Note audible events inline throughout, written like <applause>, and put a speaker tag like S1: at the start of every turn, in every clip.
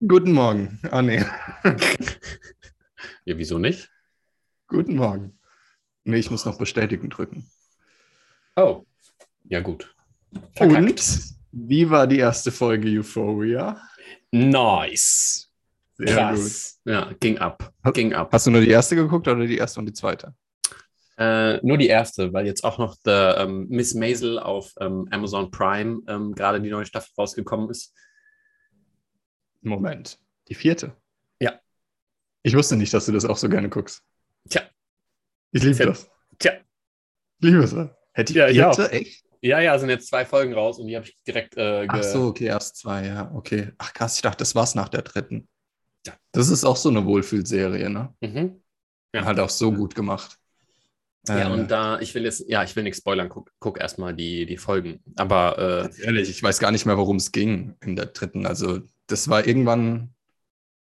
S1: Guten Morgen. Ah, nee.
S2: Ja, wieso nicht?
S1: Guten Morgen. Nee, ich muss noch bestätigen drücken.
S2: Oh, ja gut.
S1: Und wie war die erste Folge Euphoria?
S2: Nice.
S1: Sehr
S2: Krass. Ja, ging ab.
S1: Hast-
S2: Ging ab.
S1: Hast du nur die erste geguckt oder die erste und die zweite?
S2: Äh, nur die erste, weil jetzt auch noch der, ähm, Miss Maisel auf ähm, Amazon Prime ähm, gerade die neue Staffel rausgekommen ist.
S1: Moment. Die vierte?
S2: Ja.
S1: Ich wusste nicht, dass du das auch so gerne guckst.
S2: Tja,
S1: Ich liebe
S2: Tja.
S1: das.
S2: tja.
S1: Ich liebe es. Hätte ich
S2: Ja,
S1: vierte? Echt?
S2: Ja, ja, sind jetzt zwei Folgen raus und die habe ich direkt äh,
S1: Ach so, okay, erst zwei, ja, okay. Ach krass, ich dachte, das war's nach der dritten.
S2: Ja.
S1: Das ist auch so eine Wohlfühlserie, ne?
S2: Mhm. Ja.
S1: Halt auch so gut gemacht.
S2: Ja,
S1: Äh,
S2: und da, ich will jetzt, ja, ich will nichts spoilern, guck, guck erstmal die, die Folgen. Aber äh,
S1: ehrlich, ich weiß gar nicht mehr, worum es ging in der dritten. Also, das war irgendwann,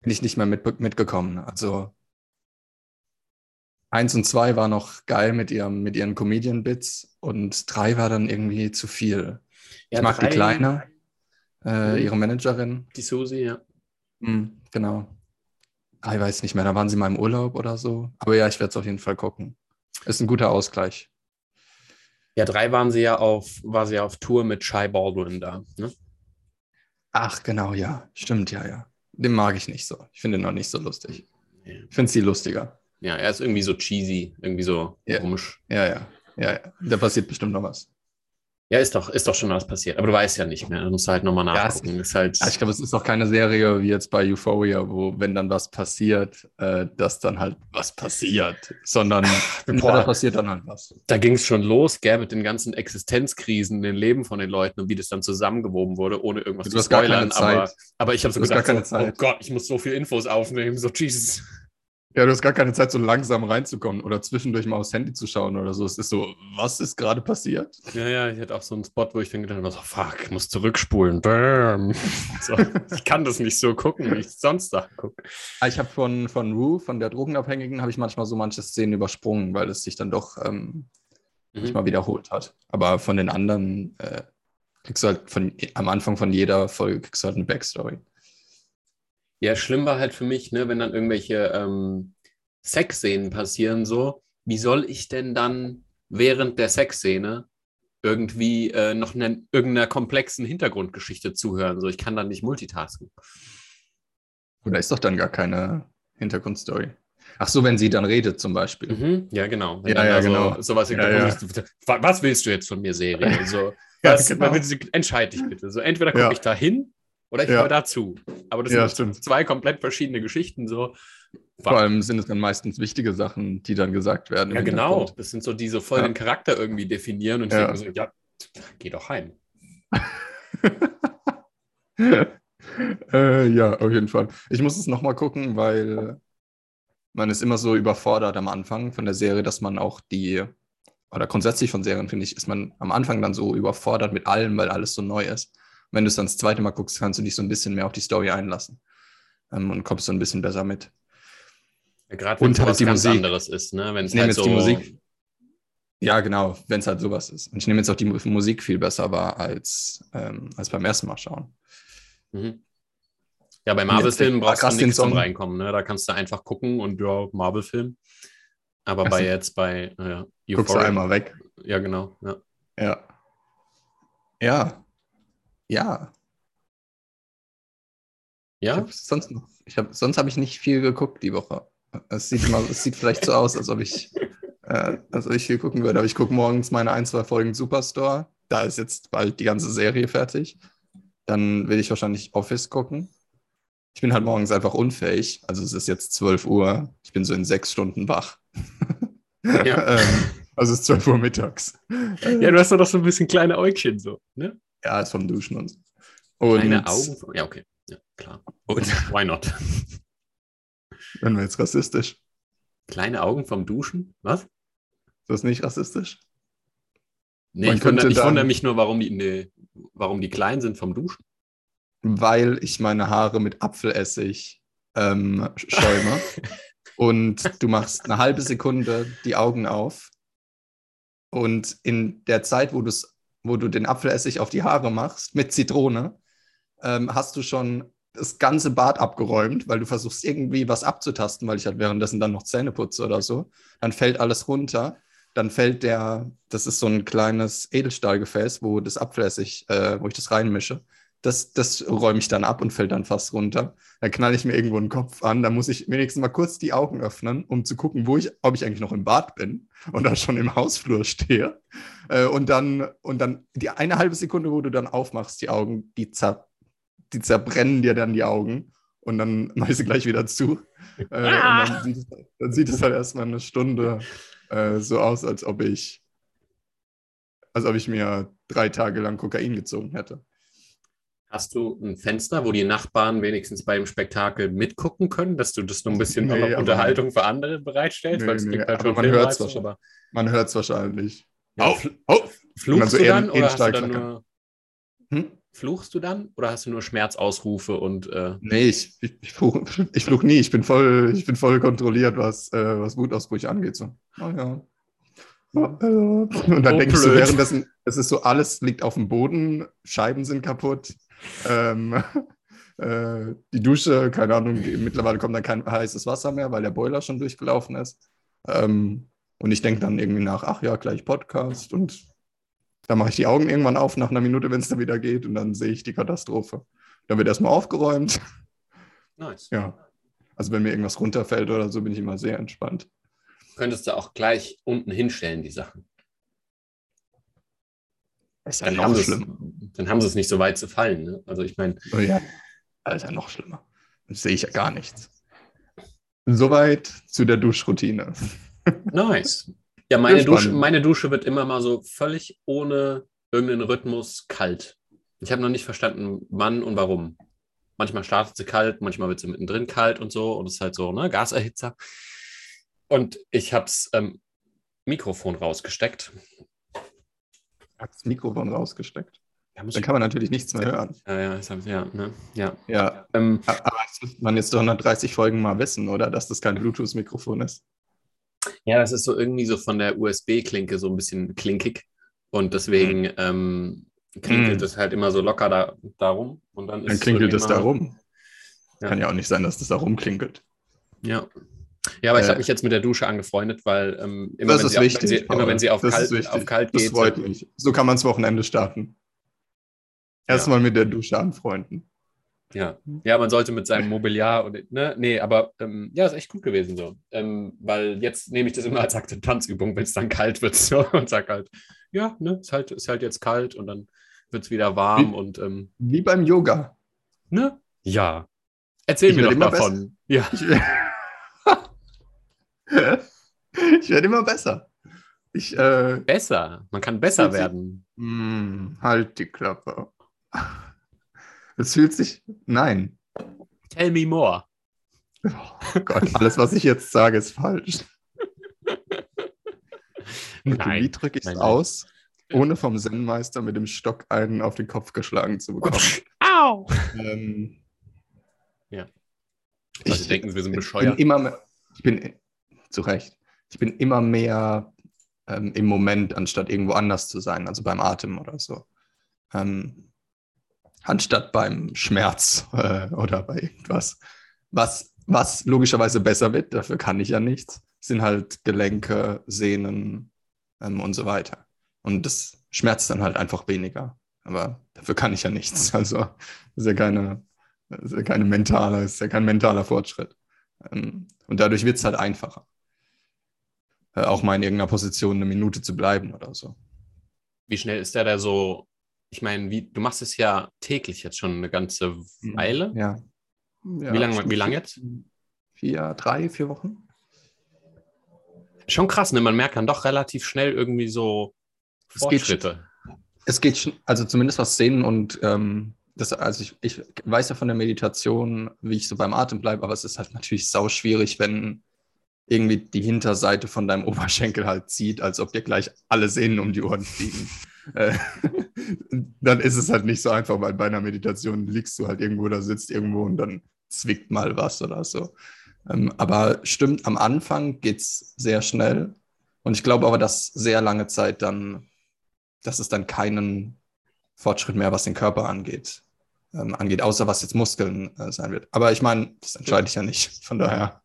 S1: bin ich nicht mehr mit, mitgekommen. Also, eins und zwei war noch geil mit, ihrem, mit ihren Comedian-Bits und drei war dann irgendwie zu viel.
S2: ja,
S1: ich mag die Kleine, äh,
S2: Mhm.
S1: ihre Managerin.
S2: Die Susi, ja.
S1: Hm, genau. Drei weiß nicht mehr, da waren sie mal im Urlaub oder so. Aber ja, ich werde es auf jeden Fall gucken. Ist ein guter Ausgleich.
S2: Ja, drei waren sie ja auf, war sie ja auf Tour mit Shy Baldwin da. Ne?
S1: Ach, genau, ja. Stimmt, ja, ja. Den mag ich nicht so. Ich finde ihn noch nicht so lustig.
S2: Ja.
S1: Ich finde sie lustiger.
S2: Ja, er ist irgendwie so cheesy, irgendwie so
S1: Ja.
S2: komisch.
S1: Ja, ja, ja, ja. Da passiert bestimmt noch was.
S2: Ja, ist doch, ist doch schon was passiert. Aber du weißt ja nicht mehr. Du musst halt nochmal
S1: Ja, es-
S2: nachgucken. ist halt,
S1: ich glaube, es ist auch keine Serie wie jetzt bei Euphoria, wo, wenn dann was passiert, äh, dass dann halt was passiert, sondern <laughs>
S2: Boah.
S1: da passiert dann halt was.
S2: da ging es schon los, gell, mit den ganzen Existenzkrisen in den Leben von den Leuten und wie das dann zusammengewoben wurde, ohne irgendwas
S1: Du
S2: zu
S1: hast gar keine
S2: spoilern. Aber,
S1: Zeit.
S2: aber ich habe so
S1: keine
S2: so, oh. Gott, ich muss so viel Infos aufnehmen. So, Jesus.
S1: Ja, du hast gar keine Zeit, so langsam reinzukommen oder zwischendurch mal aufs Handy zu schauen oder so. Es ist so, was ist gerade passiert?
S2: Ja, ja, ich hatte auch so einen Spot, wo ich dann gedacht habe, so, fuck, ich muss zurückspulen. Bam. <laughs> So, ich kann das nicht so gucken, wie ich sonst da gucke.
S1: Ah, Ich habe von, von Wu, von der Drogenabhängigen, habe ich manchmal so manche Szenen übersprungen, weil es sich dann doch ähm,
S2: Mhm.
S1: nicht mal wiederholt hat. Aber von den anderen äh, kriegst du halt von, am Anfang von jeder Folge kriegst du halt eine Backstory.
S2: Ja, schlimm war halt für mich, ne, wenn dann irgendwelche ähm, Sexszenen passieren, so, wie soll ich denn dann während der Sexszene irgendwie äh, noch ne, irgendeiner komplexen Hintergrundgeschichte zuhören? So, ich kann dann nicht multitasken.
S1: Oder ist doch dann gar keine Hintergrundstory. Ach so, wenn sie dann redet zum Beispiel.
S2: Mhm, ja, genau. Wenn
S1: Ja, ja,
S2: da so,
S1: genau.
S2: sowas
S1: Ja,
S2: wa- was willst du jetzt von mir, Serie? So, <laughs>
S1: Ja,
S2: was,
S1: genau.
S2: was- Entscheid dich bitte. So, entweder gucke
S1: Ja.
S2: ich da hin oder ich
S1: Ja.
S2: höre dazu. Aber das
S1: Ja,
S2: sind
S1: stimmt.
S2: zwei komplett verschiedene Geschichten. So.
S1: Vor allem sind es dann meistens wichtige Sachen, die dann gesagt werden.
S2: Ja, genau. Das sind so, die so voll
S1: Ja.
S2: den Charakter irgendwie definieren und ich
S1: Ja.
S2: denke so, ja, geh doch heim. <laughs>
S1: äh, ja, auf jeden Fall. Ich muss es nochmal gucken, weil man ist immer so überfordert am Anfang von der Serie, dass man auch die, oder grundsätzlich von Serien, finde ich, ist man am Anfang dann so überfordert mit allem, weil alles so neu ist. Wenn du es dann das zweite Mal guckst, kannst du dich so ein bisschen mehr auf die Story einlassen ähm, und kommst so ein bisschen besser mit.
S2: Ja, Gerade wenn es
S1: halt
S2: was
S1: die
S2: ganz
S1: Musik.
S2: anderes ist, ne? Wenn es
S1: Ich
S2: halt
S1: jetzt
S2: so,
S1: die Musik. Ja, genau, wenn es halt sowas ist. Und ich nehme jetzt auch die Mu- Musik viel besser wahr als, ähm, als beim ersten Mal schauen.
S2: Mhm. Ja, bei Marvel-Filmen
S1: den-
S2: brauchst du nichts zum. Reinkommen, ne? Da kannst du einfach gucken und ja, Marvel-Film. Aber
S1: Ach
S2: bei
S1: so.
S2: jetzt bei naja,
S1: Guckst du
S2: Euphoria-
S1: einmal weg.
S2: Ja, genau. Ja.
S1: Ja. Ja. Ja. Ich
S2: ja?
S1: hab sonst noch, ich hab, sonst habe ich nicht viel geguckt die Woche. Es sieht, mal, es sieht vielleicht so aus, als ob ich, äh, als ob ich viel gucken würde. Aber ich gucke morgens meine ein, zwei Folgen Superstore. Da ist jetzt bald die ganze Serie fertig. Dann will ich wahrscheinlich Office gucken. Ich bin halt morgens einfach unfähig. Also es ist jetzt 12 Uhr. Ich bin so in sechs Stunden wach. <laughs>
S2: Ja. <laughs>
S1: ähm, also es ist 12 Uhr mittags.
S2: ja, du hast doch so ein bisschen kleine Äugchen so, ne?
S1: Ja, ist vom Duschen und so. Und
S2: Kleine Augen. Ja, okay. Ja, klar.
S1: Und
S2: Why not? <laughs>
S1: wenn wir jetzt rassistisch.
S2: Kleine Augen vom Duschen? Was?
S1: Ist das nicht rassistisch?
S2: Nee,
S1: Man
S2: ich wundere, ich wundere mich nur, warum die, nee, warum die klein sind vom Duschen.
S1: Weil ich meine Haare mit Apfelessig ähm, schäume. <laughs> und du machst eine halbe Sekunde die Augen auf. Und in der Zeit, wo, wo du den Apfelessig auf die Haare machst, mit Zitrone, ähm, hast du schon das ganze Bad abgeräumt, weil du versuchst irgendwie was abzutasten, weil ich halt währenddessen dann noch Zähne putze oder so. Dann fällt alles runter. Dann fällt der, das ist so ein kleines Edelstahlgefäß, wo das Abflüssig, äh, wo ich das reinmische. Das, das räume ich dann ab und fällt dann fast runter. Dann knall ich mir irgendwo einen Kopf an. Dann muss ich wenigstens mal kurz die Augen öffnen, um zu gucken, wo ich, ob ich eigentlich noch im Bad bin oder schon im Hausflur stehe. Äh, und dann, und dann die eine halbe Sekunde, wo du dann aufmachst, die Augen, die, zer, die zerbrennen dir dann die Augen. Und dann mach ich sie gleich wieder zu. Äh, ah. Und dann sieht, es, dann sieht es halt erstmal eine Stunde äh, so aus, als ob ich, als ob ich mir drei Tage lang Kokain gezogen hätte.
S2: Hast du ein Fenster, wo die Nachbarn wenigstens beim Spektakel mitgucken können, dass du das nur ein bisschen nee, Unterhaltung für andere bereitstellst? Nee,
S1: nee, halt man hört es wahrscheinlich. Man hört es wahrscheinlich.
S2: Ja, auf, auf. Fluchst so du dann oder hast du dann nur, hm? Fluchst du dann oder hast du nur Schmerzausrufe und äh
S1: Nee, ich, ich, ich, fluch, ich fluch nie. Ich bin voll, ich bin voll kontrolliert, was, äh, was Wutausbrüche angeht. So. Oh, ja. Und dann oh, denkst blöd. du währenddessen, es ist so, alles liegt auf dem Boden, Scheiben sind kaputt, ähm, <laughs> äh, die Dusche, keine Ahnung, mittlerweile kommt dann kein heißes Wasser mehr, weil der Boiler schon durchgelaufen ist. Ähm, und ich denke dann irgendwie nach, ach ja, gleich Podcast und dann mache ich die Augen irgendwann auf nach einer Minute, wenn es dann wieder geht und dann sehe ich die Katastrophe. Dann wird erstmal aufgeräumt.
S2: Nice.
S1: Ja. Also wenn mir irgendwas runterfällt oder so, bin ich immer sehr entspannt.
S2: Könntest du auch gleich unten hinstellen, die Sachen.
S1: Das ist ja dann, haben
S2: schlimm. dann haben sie es nicht so weit zu fallen. Ne? Also ich meine.
S1: Oh ja, das ist ja noch schlimmer. Das sehe ich ja gar nichts. Soweit zu der Duschroutine.
S2: Nice. Ja, meine Dusche, meine Dusche wird immer mal so völlig ohne irgendeinen Rhythmus kalt. Ich habe noch nicht verstanden, wann und warum. Manchmal startet sie kalt, manchmal wird sie mittendrin kalt und so. Und es ist halt so, ne, Gaserhitzer. Und ich habe das ähm, Mikrofon rausgesteckt
S1: hat das Mikrofon rausgesteckt. Ja, Dann kann man natürlich nichts mehr hören.
S2: Ja, ja, das ja, ne? ja.
S1: ja. Ähm, aber das muss man jetzt 130 Folgen mal wissen, oder? Dass das kein Bluetooth-Mikrofon ist.
S2: Ja, das ist so irgendwie so von der USB-Klinke so ein bisschen klinkig. Und deswegen mhm. ähm, klinkelt es mhm. halt immer so locker da, darum. Und dann,
S1: dann klinkelt es darum. Ja. Kann ja auch nicht sein, dass das da rumklinkelt.
S2: Ja. Ja, aber ich habe äh, mich jetzt mit der Dusche angefreundet, weil ähm, immer, wenn sie, wichtig, auf, wenn sie, immer, wenn sie, auf, kalt, auf kalt geht.
S1: Das freut mich. So kann man das Wochenende starten. Erstmal ja. mit der Dusche anfreunden.
S2: Ja. ja, man sollte mit seinem Mobiliar und ne, nee, aber ähm, ja, ist echt gut gewesen so. Ähm, weil jetzt nehme ich das immer als Akzeptanzübung, wenn es dann kalt wird so, <laughs> und sag halt, ja, ne, ist halt, ist halt jetzt kalt und dann wird es wieder warm
S1: wie,
S2: und ähm,
S1: wie beim Yoga.
S2: Ne? Ja. Erzähl ich mir doch davon.
S1: Ja. ich werde <laughs> immer besser. Ich, äh,
S2: besser? Man kann besser werden.
S1: Mh, halt die Klappe. Es fühlt sich. Nein.
S2: Tell me more.
S1: Oh Gott, alles, was ich jetzt sage, ist falsch. Nein, wie drücke ich es aus, ohne vom Zen-Meister mit dem Stock einen auf den Kopf geschlagen zu bekommen?
S2: Au! Ähm, ja. Also ich denken, wir sind bescheuert.
S1: Bin immer mehr, ich bin zu Recht. Ich bin immer mehr ähm, im Moment, anstatt irgendwo anders zu sein, also beim Atem oder so. Ähm, anstatt beim Schmerz äh, oder bei irgendwas. Was, was logischerweise besser wird, dafür kann ich ja nichts, sind halt Gelenke, Sehnen ähm, und so weiter. Und das schmerzt dann halt einfach weniger. Aber dafür kann ich ja nichts. <laughs> Also ist ja keine, ist ja keine mentale, ist ja kein mentaler Fortschritt. Ähm, und dadurch wird es halt einfacher. Äh, auch mal in irgendeiner Position eine Minute zu bleiben oder so.
S2: Wie schnell ist der da so? Ich meine, wie, du machst es ja täglich jetzt schon eine ganze mhm. Weile.
S1: Ja.
S2: ja wie lange wie lang jetzt?
S1: Vier, drei, vier Wochen.
S2: Schon krass, ne? Man merkt dann doch relativ schnell irgendwie so
S1: es Fortschritte. Geht, es geht, also zumindest was Szenen und ähm, das, also ich, ich weiß ja von der Meditation, wie ich so beim Atem bleibe, aber es ist halt natürlich sau schwierig, wenn irgendwie die Hinterseite von deinem <laughs> Oberschenkel halt zieht, als ob dir gleich alle Sehnen um die Ohren fliegen. Äh, <laughs> dann ist es halt nicht so einfach, weil bei einer Meditation liegst du halt irgendwo oder sitzt irgendwo und dann zwickt mal was oder so. Ähm, aber stimmt, am Anfang geht es sehr schnell. Und ich glaube aber, dass sehr lange Zeit dann, dass es dann keinen Fortschritt mehr, was den Körper angeht, ähm, angeht, außer was jetzt Muskeln äh, sein wird. Aber ich meine, das entscheide ich ja nicht. <laughs> Von daher,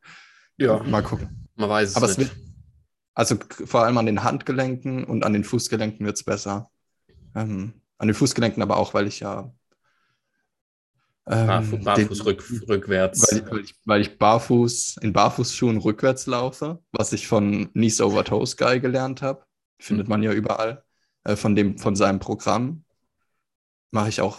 S2: Ja,
S1: mal gucken.
S2: man weiß es
S1: Aber es
S2: nicht.
S1: wird, also vor allem an den Handgelenken und an den Fußgelenken wird es besser. Ähm, an den Fußgelenken aber auch, weil ich ja. ähm,
S2: Barfu
S1: den-
S2: Barfuß rück, rückwärts.
S1: weil, ich, weil, ich, weil ich barfuß in Barfußschuhen rückwärts laufe, was ich von Knees Over Toes Guy gelernt habe. Findet man ja überall. Äh, von, dem, von seinem Programm mache ich auch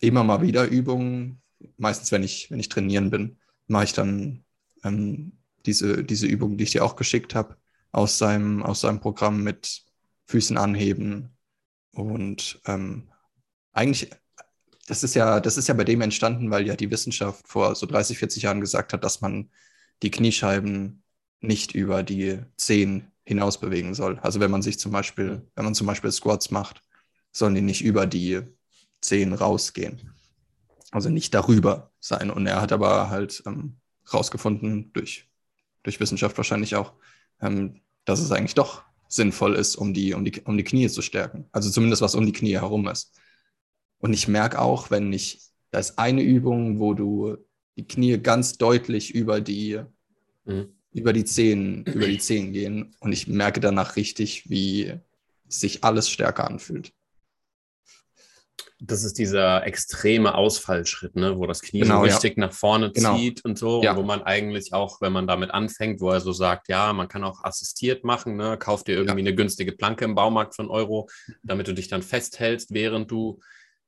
S1: immer mal wieder Übungen. Meistens, wenn ich, wenn ich trainieren bin, mache ich dann ähm, diese, diese Übung, die ich dir auch geschickt habe, aus seinem, aus seinem Programm mit Füßen anheben. Und ähm, eigentlich, das ist ja, das ist ja bei dem entstanden, weil ja die Wissenschaft vor so 30, 40 Jahren gesagt hat, dass man die Kniescheiben nicht über die Zehen hinaus bewegen soll. Also wenn man sich zum Beispiel, wenn man zum Beispiel Squats macht, sollen die nicht über die Zehen rausgehen. Also nicht darüber sein. Und er hat aber halt ähm, rausgefunden, durch, durch Wissenschaft wahrscheinlich auch, ähm, dass es eigentlich doch sinnvoll ist, um die, um, die, um die Knie zu stärken. Also zumindest was um die Knie herum ist. Und ich merke auch, wenn ich, da ist eine Übung, wo du die Knie ganz deutlich über die,
S2: Mhm.
S1: über die Zehen, über die Zehen gehen. Und ich merke danach richtig, wie sich alles stärker anfühlt.
S2: Das ist dieser extreme Ausfallschritt, ne? wo das Knie
S1: Genau,
S2: so
S1: ja.
S2: richtig nach vorne
S1: Genau.
S2: zieht und so.
S1: Ja.
S2: Und wo man eigentlich auch, wenn man damit anfängt, wo er so sagt, ja, man kann auch assistiert machen, ne? kauf dir irgendwie eine günstige Planke im Baumarkt für einen Euro, damit du dich dann festhältst, während du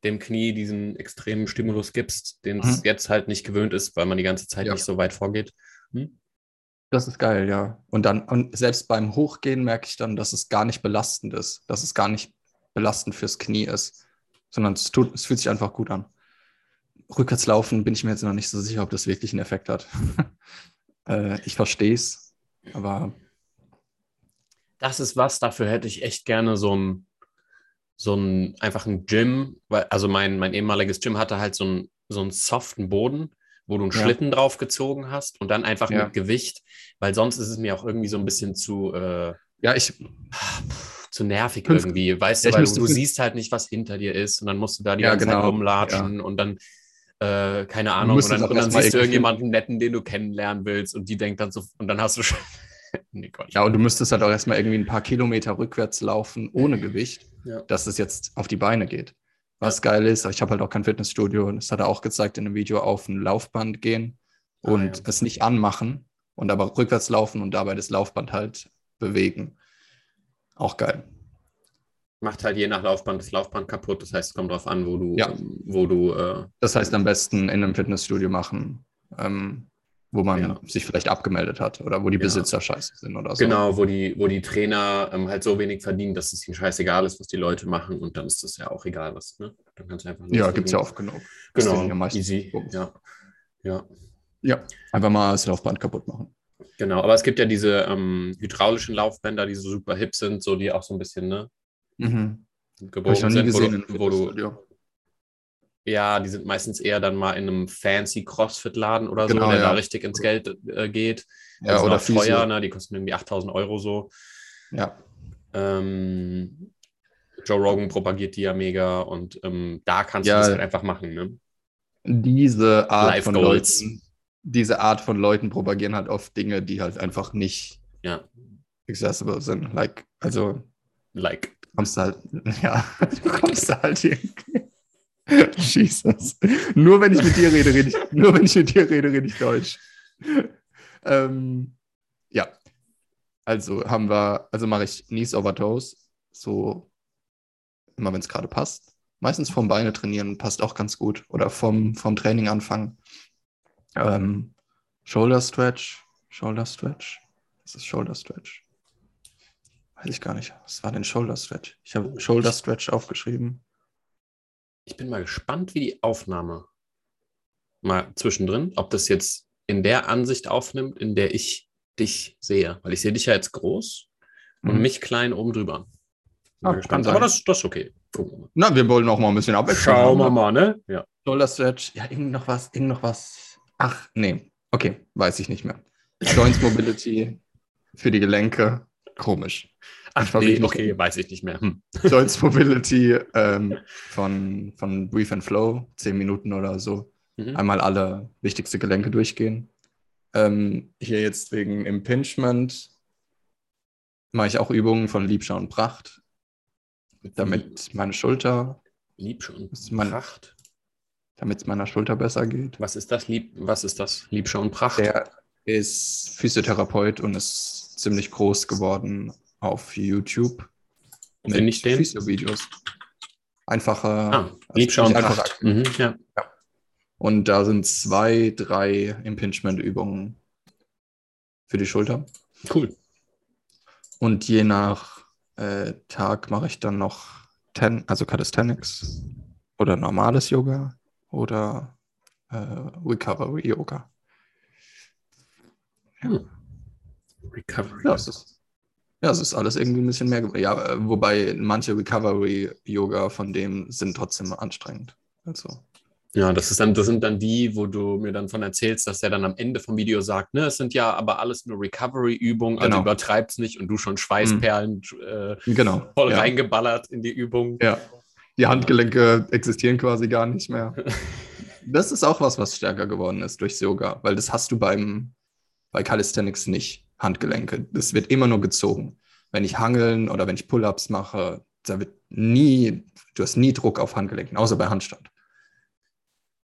S2: dem Knie diesen extremen Stimulus gibst, den es
S1: Mhm.
S2: jetzt halt nicht gewöhnt ist, weil man die ganze Zeit
S1: Ja.
S2: nicht so weit vorgeht. Hm?
S1: Das ist geil, ja. Und dann, und selbst beim Hochgehen merke ich dann, dass es gar nicht belastend ist, dass es gar nicht belastend fürs Knie ist, sondern es, tut, es fühlt sich einfach gut an. Rückwärts laufen bin ich mir jetzt noch nicht so sicher, ob das wirklich einen Effekt hat. <laughs> äh, ich verstehe es, aber
S2: Das ist was, dafür hätte ich echt gerne so ein, so ein, einfach ein Gym, weil, also mein, mein ehemaliges Gym hatte halt so einen, so einen soften Boden, wo du einen
S1: Ja.
S2: Schlitten drauf gezogen hast und dann einfach
S1: Ja.
S2: mit Gewicht, weil sonst ist es mir auch irgendwie so ein bisschen zu, äh,
S1: ja, ich,
S2: zu nervig
S1: Fünf-
S2: irgendwie, weißt
S1: Ja,
S2: du, weil du, du siehst halt nicht, was hinter dir ist und dann musst du da die
S1: Ja,
S2: ganze Zeit
S1: genau.
S2: rumlatschen und dann, äh, keine Ahnung, und dann, und dann siehst du irgendjemanden netten, den du kennenlernen willst und die denkt dann so, und dann hast du schon, <laughs> nee, Gott.
S1: ja, und du müsstest halt auch erstmal irgendwie ein paar Kilometer rückwärts laufen ohne Gewicht,
S2: Ja.
S1: dass es jetzt auf die Beine geht. Was geil ist, ich habe halt auch kein Fitnessstudio und das hat er auch gezeigt in einem Video, auf ein Laufband gehen
S2: Ah,
S1: und
S2: ja.
S1: es nicht anmachen und aber rückwärts laufen und dabei das Laufband halt bewegen. Auch geil.
S2: macht halt je nach Laufband das Laufband kaputt. Das heißt, es kommt drauf an, wo du,
S1: Ja.
S2: wo du, äh,
S1: Das heißt, am besten in einem Fitnessstudio machen, ähm, wo man
S2: Ja.
S1: sich vielleicht abgemeldet hat oder wo die
S2: Ja.
S1: Besitzer scheiße sind oder so.
S2: genau, wo die, wo die Trainer ähm, halt so wenig verdienen, dass es ihnen scheißegal ist, was die Leute machen und dann ist das ja auch egal, was, ne? Dann kannst du einfach
S1: Ja, gibt es ja oft genug.
S2: Genau, easy. Ja. ja,
S1: Ja, einfach mal das Laufband kaputt machen.
S2: Genau. Aber es gibt ja diese ähm, hydraulischen Laufbänder, die so super hip sind, so die auch so ein bisschen, ne?
S1: Mhm.
S2: Gebogen
S1: ich noch nie
S2: sind,
S1: gesehen
S2: wo du, wo du, ja, die sind meistens eher dann mal in einem fancy Crossfit-Laden oder
S1: Genau,
S2: so, der
S1: ja.
S2: da richtig ins Geld äh, geht.
S1: Ja, oder
S2: teuer, ne? Die kosten irgendwie 8000 Euro so.
S1: Ja.
S2: Ähm, Joe Rogan propagiert die ja mega und ähm, da kannst
S1: Ja.
S2: du das halt einfach machen. Ne?
S1: Diese Art
S2: Life
S1: von
S2: Goals.
S1: Leuten, diese Art von Leuten propagieren halt oft Dinge, die halt einfach nicht
S2: Ja,
S1: accessible sind. Like, also
S2: like.
S1: kommst du halt, <laughs> ja, <laughs> du kommst da halt irgendwie. <laughs> Jesus. Nur wenn ich mit dir rede, rede ich, nur wenn ich mit dir rede, rede ich Deutsch. ähm, ja. Also haben wir, also mache ich Knees over Toes, so immer wenn es gerade passt. Meistens vom Beine trainieren passt auch ganz gut. Oder vom, vom Training anfangen. Ähm, Shoulder Stretch, Shoulder Stretch. Das ist Shoulder Stretch. Weiß ich gar nicht. Was war denn Shoulder Stretch? Ich habe Shoulder Stretch aufgeschrieben.
S2: Ich bin mal gespannt, wie die Aufnahme mal zwischendrin, ob das jetzt in der Ansicht aufnimmt, in der ich dich sehe. Weil ich sehe dich ja jetzt groß und
S1: Mhm.
S2: mich klein oben drüber. Bin
S1: Ah,
S2: gespannt. Aber das, das ist okay. Gucken wir mal.
S1: Na, wir wollen auch mal ein bisschen abwechseln.
S2: Schauen wir mal, ne? Ja.
S1: Shoulder Stretch. Ja, irgend noch was, irgend noch was. Ach, nee. Okay, weiß ich nicht mehr. Joints Mobility für die Gelenke. komisch.
S2: Ach, nee, okay, weiß ich nicht mehr. Hm.
S1: Joints Mobility ähm, von, von Brief and Flow, 10 Minuten oder so.
S2: Mhm.
S1: Einmal alle wichtigste Gelenke durchgehen. Ähm, hier jetzt wegen Impingement mache ich auch Übungen von Liebschau und Pracht, damit meine Schulter,
S2: Liebsch und Pracht.
S1: Damit es meiner Schulter besser geht.
S2: Was ist das? Lieb, was ist das? Liebschau und Pracht?
S1: Der ist Physiotherapeut und ist ziemlich groß geworden auf YouTube.
S2: Finde ich den?
S1: Physio-Videos. Einfache.
S2: Ah,
S1: also
S2: Liebschau und Pracht. Mhm, ja.
S1: Und da sind zwei, drei Impingement-Übungen für die Schulter.
S2: Cool.
S1: Und je nach äh, Tag mache ich dann noch Ten, also Calisthenics oder normales Yoga oder äh, Recovery Yoga.
S2: Recovery.
S1: Ja, es ist, ja, es ist alles irgendwie ein bisschen mehr. Ja, äh, wobei manche Recovery Yoga von dem sind trotzdem anstrengend. Also,
S2: Ja, das ist dann, das sind dann die, wo du mir dann von erzählst, dass der dann am Ende vom Video sagt, ne, es sind ja aber alles nur Recovery-Übungen, also
S1: Genau.
S2: übertreib's nicht und du schon Schweißperlen äh,
S1: genau.
S2: voll
S1: ja.
S2: reingeballert in die Übung.
S1: Ja. Die Handgelenke existieren quasi gar nicht mehr. <laughs> Das ist auch was, was stärker geworden ist durchs Yoga, weil das hast du beim, bei Calisthenics nicht, Handgelenke. Das wird immer nur gezogen. Wenn ich Hangeln oder wenn ich Pull-Ups mache, da wird nie, du hast nie Druck auf Handgelenken, außer bei Handstand.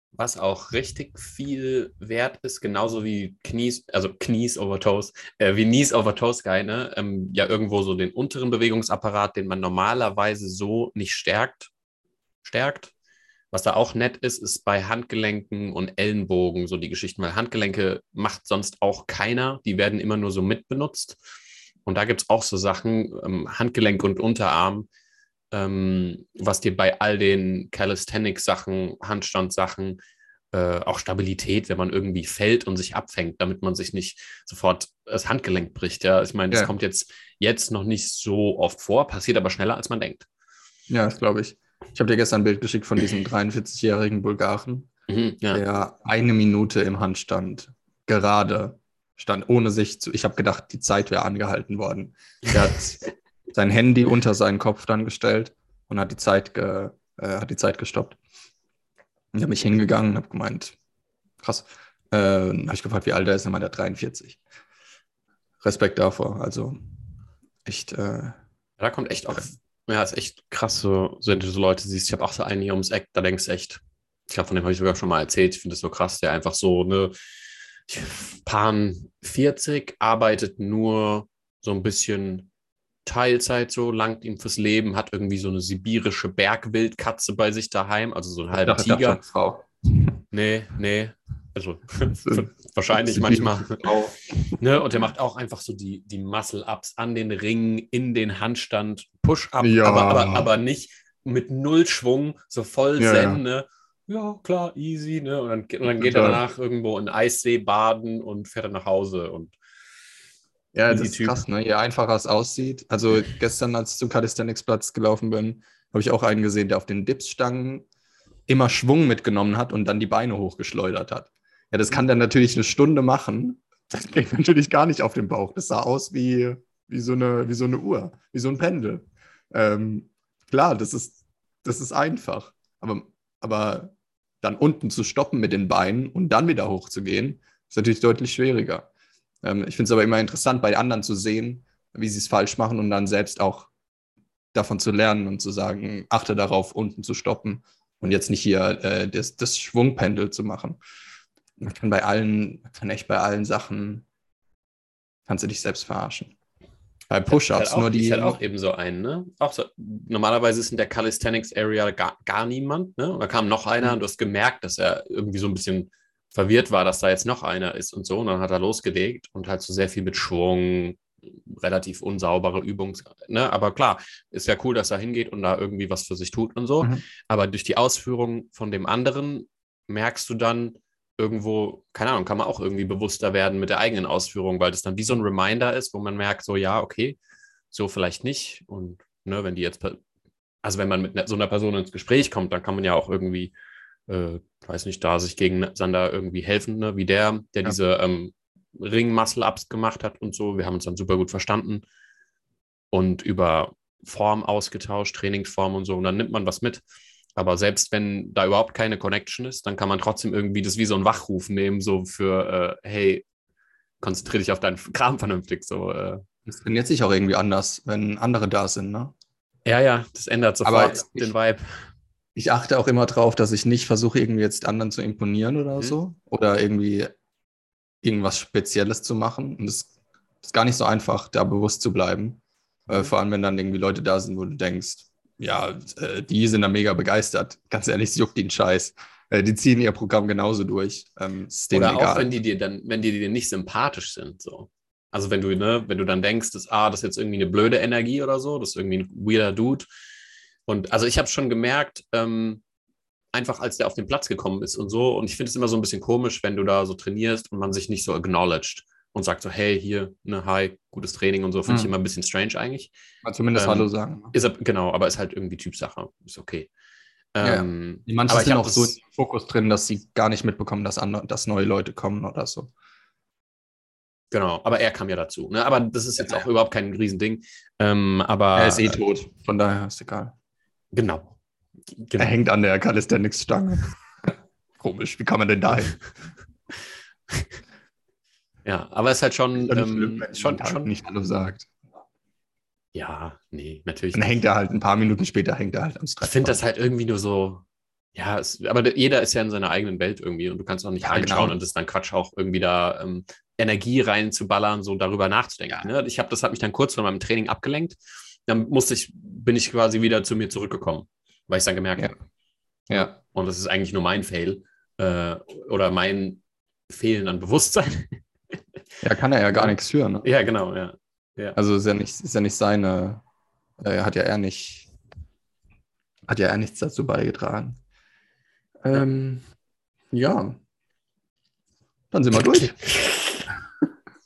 S2: Was auch richtig viel wert ist, genauso wie Knies, also Knies over Toes, äh, wie Knees over Toes Guy, ne? Ähm, ja, irgendwo so den unteren Bewegungsapparat, den man normalerweise so nicht stärkt, stärkt. Was da auch nett ist, ist bei Handgelenken und Ellenbogen so die Geschichten, weil Handgelenke macht sonst auch keiner, die werden immer nur so mitbenutzt. Und da gibt es auch so Sachen, ähm, Handgelenk und Unterarm, ähm, was dir bei all den Calisthenics-Sachen, Handstand-Sachen, äh, auch Stabilität, wenn man irgendwie fällt und sich abfängt, damit man sich nicht sofort das Handgelenk bricht. Ja, ich meine, das
S1: Ja.
S2: kommt jetzt, jetzt noch nicht so oft vor, passiert aber schneller, als man denkt.
S1: Ja, das glaube ich. Ich habe dir gestern ein Bild geschickt von diesem 43-jährigen Bulgaren,
S2: Mhm, ja.
S1: der eine Minute im Handstand gerade stand, ohne sich zu. Ich habe gedacht, die Zeit wäre angehalten worden. Er hat <laughs> sein Handy unter seinen Kopf dann gestellt und hat die Zeit, ge, äh, hat die Zeit gestoppt. Ich habe mich hingegangen und habe gemeint, krass. Äh, dann habe ich gefragt, wie alt er ist, dann meinte er 43. Respekt davor. Also echt, äh,
S2: Da kommt echt auch, ja, ist echt krass, so, so wenn du so Leute siehst. Ich habe auch so einen hier ums Eck, da denkst du echt, ich glaube, von dem habe ich sogar schon mal erzählt. Ich finde das so krass, der einfach so, ne, Pan 40, arbeitet nur so ein bisschen Teilzeit so, langt ihm fürs Leben, hat irgendwie so eine sibirische Bergwildkatze bei sich daheim, also so ein halber <laughs> Tiger.
S1: Frau.
S2: Nee, nee. Also <laughs> wahrscheinlich manchmal. Ne? Und der macht auch einfach so die, die Muscle-Ups an den Ringen, in den Handstand, Push-Up,
S1: Ja.
S2: aber, aber, aber nicht mit null Schwung, so voll
S1: Ja,
S2: zen,
S1: ja.
S2: ne? Ja, klar, easy, ne? Und dann, und dann geht er danach irgendwo in Eissee baden und fährt dann nach Hause. Und
S1: Ja, das ist
S2: Typ.
S1: krass, ne? Je einfacher es aussieht. Also gestern, als ich zum Calisthenics-Platz gelaufen bin, habe ich auch einen gesehen, der auf den Dipsstangen immer Schwung mitgenommen hat und dann die Beine hochgeschleudert hat. Ja, das kann der natürlich eine Stunde machen. Das geht <laughs> natürlich gar nicht auf den Bauch. Das sah aus wie, wie, so, eine, wie so eine Uhr, wie so ein Pendel. Ähm, klar, das ist, das ist einfach. Aber, aber dann unten zu stoppen mit den Beinen und dann wieder hochzugehen, ist natürlich deutlich schwieriger. Ähm, ich finde es aber immer interessant, bei anderen zu sehen, wie sie es falsch machen und dann selbst auch davon zu lernen und zu sagen, achte darauf, unten zu stoppen und jetzt nicht hier äh, das, das Schwungpendel zu machen. Man kann bei allen, man kann echt bei allen Sachen, kannst du dich selbst verarschen. Bei Push-Ups
S2: halt
S1: nur die.
S2: Ich halt auch eben so einen, ne? Auch so, normalerweise ist in der Calisthenics Area gar, gar niemand, ne? Und da kam noch einer
S1: Mhm.
S2: und du hast gemerkt, dass er irgendwie so ein bisschen verwirrt war, dass da jetzt noch einer ist und so. Und dann hat er losgelegt und halt so sehr viel mit Schwung, relativ unsaubere Übungs, ne? Aber klar, ist ja cool, dass er hingeht und da irgendwie was für sich tut und so.
S1: Mhm.
S2: Aber durch die Ausführung von dem anderen merkst du dann irgendwo, keine Ahnung, kann man auch irgendwie bewusster werden mit der eigenen Ausführung, weil das dann wie so ein Reminder ist, wo man merkt, so ja, okay, so vielleicht nicht. Und ne, wenn die jetzt, also wenn man mit ne- so einer Person ins Gespräch kommt, dann kann man ja auch irgendwie, äh, weiß nicht, da sich gegeneinander irgendwie helfen, ne? wie der, der
S1: Ja.
S2: diese ähm, Ring-Muscle-Ups gemacht hat und so. Wir haben uns dann super gut verstanden. und über Form ausgetauscht, Trainingsform und so. Und dann nimmt man was mit. Aber selbst wenn da überhaupt keine Connection ist, dann kann man trotzdem irgendwie das wie so ein Wachruf nehmen, so für, äh, hey, konzentriere dich auf deinen Kram vernünftig. So, äh.
S1: Das trainiert sich auch irgendwie anders, wenn andere da sind, ne?
S2: Ja, ja, das ändert sofort
S1: ich,
S2: den Vibe.
S1: Ich achte auch immer drauf, dass ich nicht versuche, irgendwie jetzt anderen zu imponieren oder mhm. so. Oder irgendwie irgendwas Spezielles zu machen. Und es ist gar nicht so einfach, da bewusst zu bleiben. Äh, mhm. vor allem, wenn dann irgendwie Leute da sind, wo du denkst, ja, äh, die sind da mega begeistert. <laughs> Ganz ehrlich, es juckt den Scheiß. Äh, die ziehen ihr Programm genauso durch.
S2: Ähm, Oder auch, wenn die dir dann, wenn die dir nicht sympathisch sind, so. Also wenn du, ne, wenn du dann denkst, dass, ah, das ist jetzt irgendwie eine blöde Energie oder so, das ist irgendwie ein weirder Dude. Und also ich habe schon gemerkt, ähm, einfach als der auf den Platz gekommen ist und so. Und ich finde es immer so ein bisschen komisch, wenn du da so trainierst und man sich nicht so acknowledged und sagt so, hey, hier, ne, hi, gutes Training und so, finde hm. ich immer ein bisschen strange eigentlich.
S1: Mal zumindest ähm, Hallo sagen.
S2: Ne? Ist genau, aber ist halt irgendwie Typsache. Ist okay.
S1: Ähm, ja. Manche sind auch so im Fokus drin, dass sie gar nicht mitbekommen, dass, andere, dass neue Leute kommen oder so.
S2: Genau, aber er kam ja dazu. Ne? Aber das ist jetzt ja. auch überhaupt kein Riesending. Ähm, aber,
S1: er ist eh tot, von daher ist egal.
S2: Genau.
S1: Genau. Er hängt an der Calisthenics-Stange. <laughs> Komisch, wie kann man denn da hin? <laughs>
S2: ja, aber es ist halt schon, ist ähm, schlimm, schon,
S1: halt schon nicht Hallo sagt.
S2: Ja, nee, natürlich.
S1: Dann hängt er halt ein paar Minuten später hängt er halt am
S2: Stress. Ich finde das halt irgendwie nur so, ja, es, aber jeder ist ja in seiner eigenen Welt irgendwie und du kannst auch nicht ja, reinschauen genau. und das ist dann Quatsch auch irgendwie da ähm, Energie reinzuballern, so darüber nachzudenken. Ja. Ne? Ich habe das hat mich dann kurz von meinem Training abgelenkt. Dann musste ich, bin ich quasi wieder zu mir zurückgekommen, weil ich dann gemerkt
S1: ja.
S2: habe. Ja. Und das ist eigentlich nur mein Fail äh, oder mein Fehlen an Bewusstsein. <laughs>
S1: Ja, kann er ja gar nichts führen. Ne?
S2: Ja, genau, ja.
S1: ja. Also ist ja nicht, ist ja nicht seine, äh, hat ja er nicht, hat ja er nichts dazu beigetragen. Ähm, ja. Dann sind wir <laughs> durch.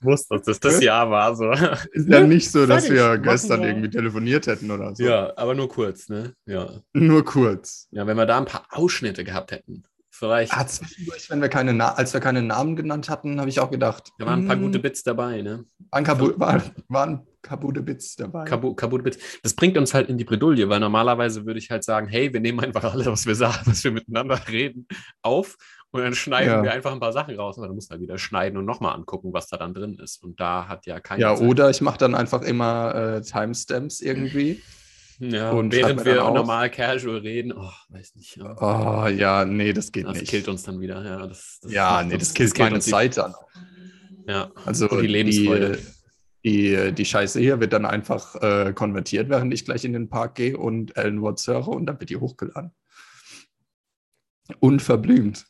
S2: Wusste, dass das Jahr war. So.
S1: Ist ja nicht so, dass wir gestern wir. irgendwie telefoniert hätten oder so.
S2: Ja, aber nur kurz, ne? Ja.
S1: Nur kurz.
S2: Ja, wenn wir da ein paar Ausschnitte gehabt hätten. Vielleicht.
S1: Ah, zwischendurch, wenn wir keine Na als wir keine Namen genannt hatten, habe ich auch gedacht.
S2: Da waren ein paar hm, gute Bits dabei, ne?
S1: Waren, Kabu war, waren kaputte Bits dabei.
S2: Kabu kaputte Bits. Das bringt uns halt in die Bredouille, weil normalerweise würde ich halt sagen, hey, wir nehmen einfach alles, was wir sagen, was wir miteinander <laughs> reden, auf und dann schneiden ja. wir einfach ein paar Sachen raus, aber dann muss man wieder schneiden und nochmal angucken, was da dann drin ist. Und da hat ja keiner.
S1: Ja, Zeit. oder ich mache dann einfach immer äh, Timestamps irgendwie. <laughs>
S2: Ja, und während wir normal casual reden, oh, weiß nicht. Ja.
S1: Oh, ja, nee, das geht
S2: das
S1: nicht.
S2: Das killt uns dann wieder, ja. Das,
S1: das ja, nee, das, das killt meine Zeit dann.
S2: Ja,
S1: also die Lebensfreude. Die, die, die Scheiße hier wird dann einfach äh, konvertiert, während ich gleich in den Park gehe und Ellen Watts höre und dann wird die hochgeladen. Unverblümt.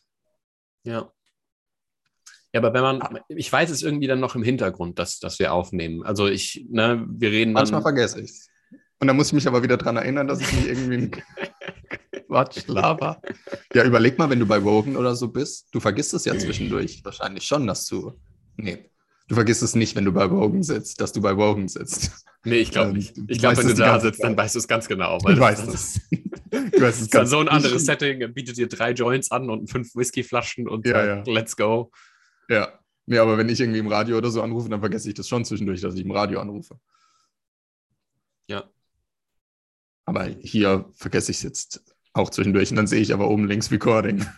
S2: Ja. Ja, aber wenn man, ich weiß es irgendwie dann noch im Hintergrund, dass, dass wir aufnehmen. Also ich, ne, wir reden
S1: dann. Manchmal vergesse ich es. Und dann muss ich mich aber wieder daran erinnern, dass ich nicht irgendwie <laughs> Quatsch laber. Ja, überleg mal, wenn du bei Wogan oder so bist, du vergisst es ja zwischendurch wahrscheinlich schon, dass du. Nee, du vergisst es nicht, wenn du bei Wogan sitzt, dass du bei Wogan sitzt.
S2: Nee, ich glaube ähm, nicht. Ich glaube, wenn du da sitzt, dann weißt du es ganz genau.
S1: Weil <laughs> du weißt es.
S2: Du weißt es ganz so ein anderes Setting, bietet dir drei Joints an und fünf Whiskyflaschen und
S1: ja, ja.
S2: let's go.
S1: Ja. Nee, aber wenn ich irgendwie im Radio oder so anrufe, dann vergesse ich das schon zwischendurch, dass ich im Radio anrufe.
S2: Ja.
S1: Aber hier vergesse ich es jetzt auch zwischendurch und dann sehe ich aber oben links Recording. <laughs>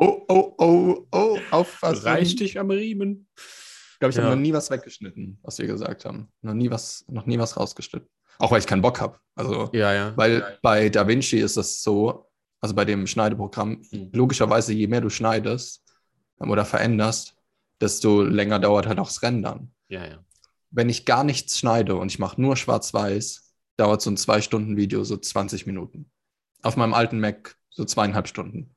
S1: Oh, oh, oh, oh, aufpassen.
S2: Reich dich am Riemen.
S1: Ich glaube, ich ja. habe noch nie was weggeschnitten, was wir gesagt haben. Noch nie was, noch nie was rausgeschnitten. Auch weil ich keinen Bock habe. Also,
S2: ja, ja.
S1: Weil bei DaVinci ist das so, also bei dem Schneideprogramm, mhm. logischerweise, je mehr du schneidest oder veränderst, desto länger dauert halt auch das Rendern.
S2: Ja, ja.
S1: Wenn ich gar nichts schneide und ich mache nur schwarz-weiß, dauert so ein Zwei-Stunden-Video so 20 Minuten. Auf meinem alten Mac so zweieinhalb Stunden.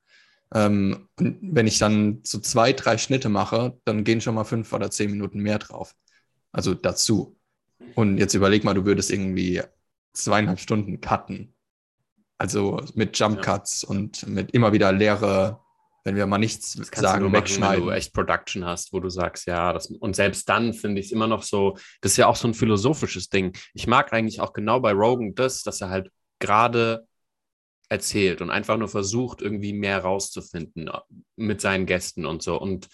S1: Ähm, und wenn ich dann so zwei, drei Schnitte mache, dann gehen schon mal fünf oder zehn Minuten mehr drauf. Also dazu. Und jetzt überleg mal, du würdest irgendwie zweieinhalb Stunden cutten. Also mit Jump Cuts ja. und mit immer wieder leere, wenn wir mal nichts das sagen,
S2: du wegschneiden. Wenn du echt Production hast, wo du sagst, ja, das, und selbst dann finde ich es immer noch so, das ist ja auch so ein philosophisches Ding. Ich mag eigentlich auch genau bei Rogan das, dass er halt gerade erzählt und einfach nur versucht, irgendwie mehr rauszufinden äh, mit seinen Gästen und so. Und,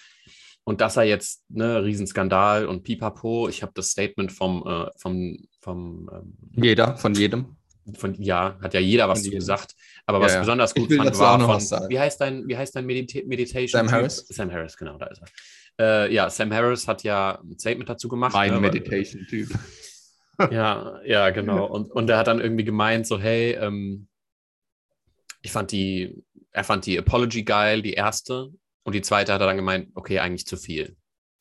S2: und dass er jetzt, ne, Riesenskandal und pipapo, ich habe das Statement vom, äh, vom, vom ähm,
S1: Jeder, von jedem.
S2: von ja, hat ja jeder was zu gesagt. Aber was
S1: Ja, ja.
S2: besonders gut fand, war von, wie heißt dein, wie heißt dein Medita Meditation?
S1: Sam Harris.
S2: Sam Harris, genau, da ist er. Äh, ja, Sam Harris hat ja ein Statement dazu gemacht.
S1: Mein
S2: ne,
S1: Meditation-Typ.
S2: Ja, ja, genau. <laughs> Und, und er hat dann irgendwie gemeint, so, hey, ähm, ich fand die, er fand die Apology geil, die erste. Und die zweite hat er dann gemeint, okay, eigentlich zu viel.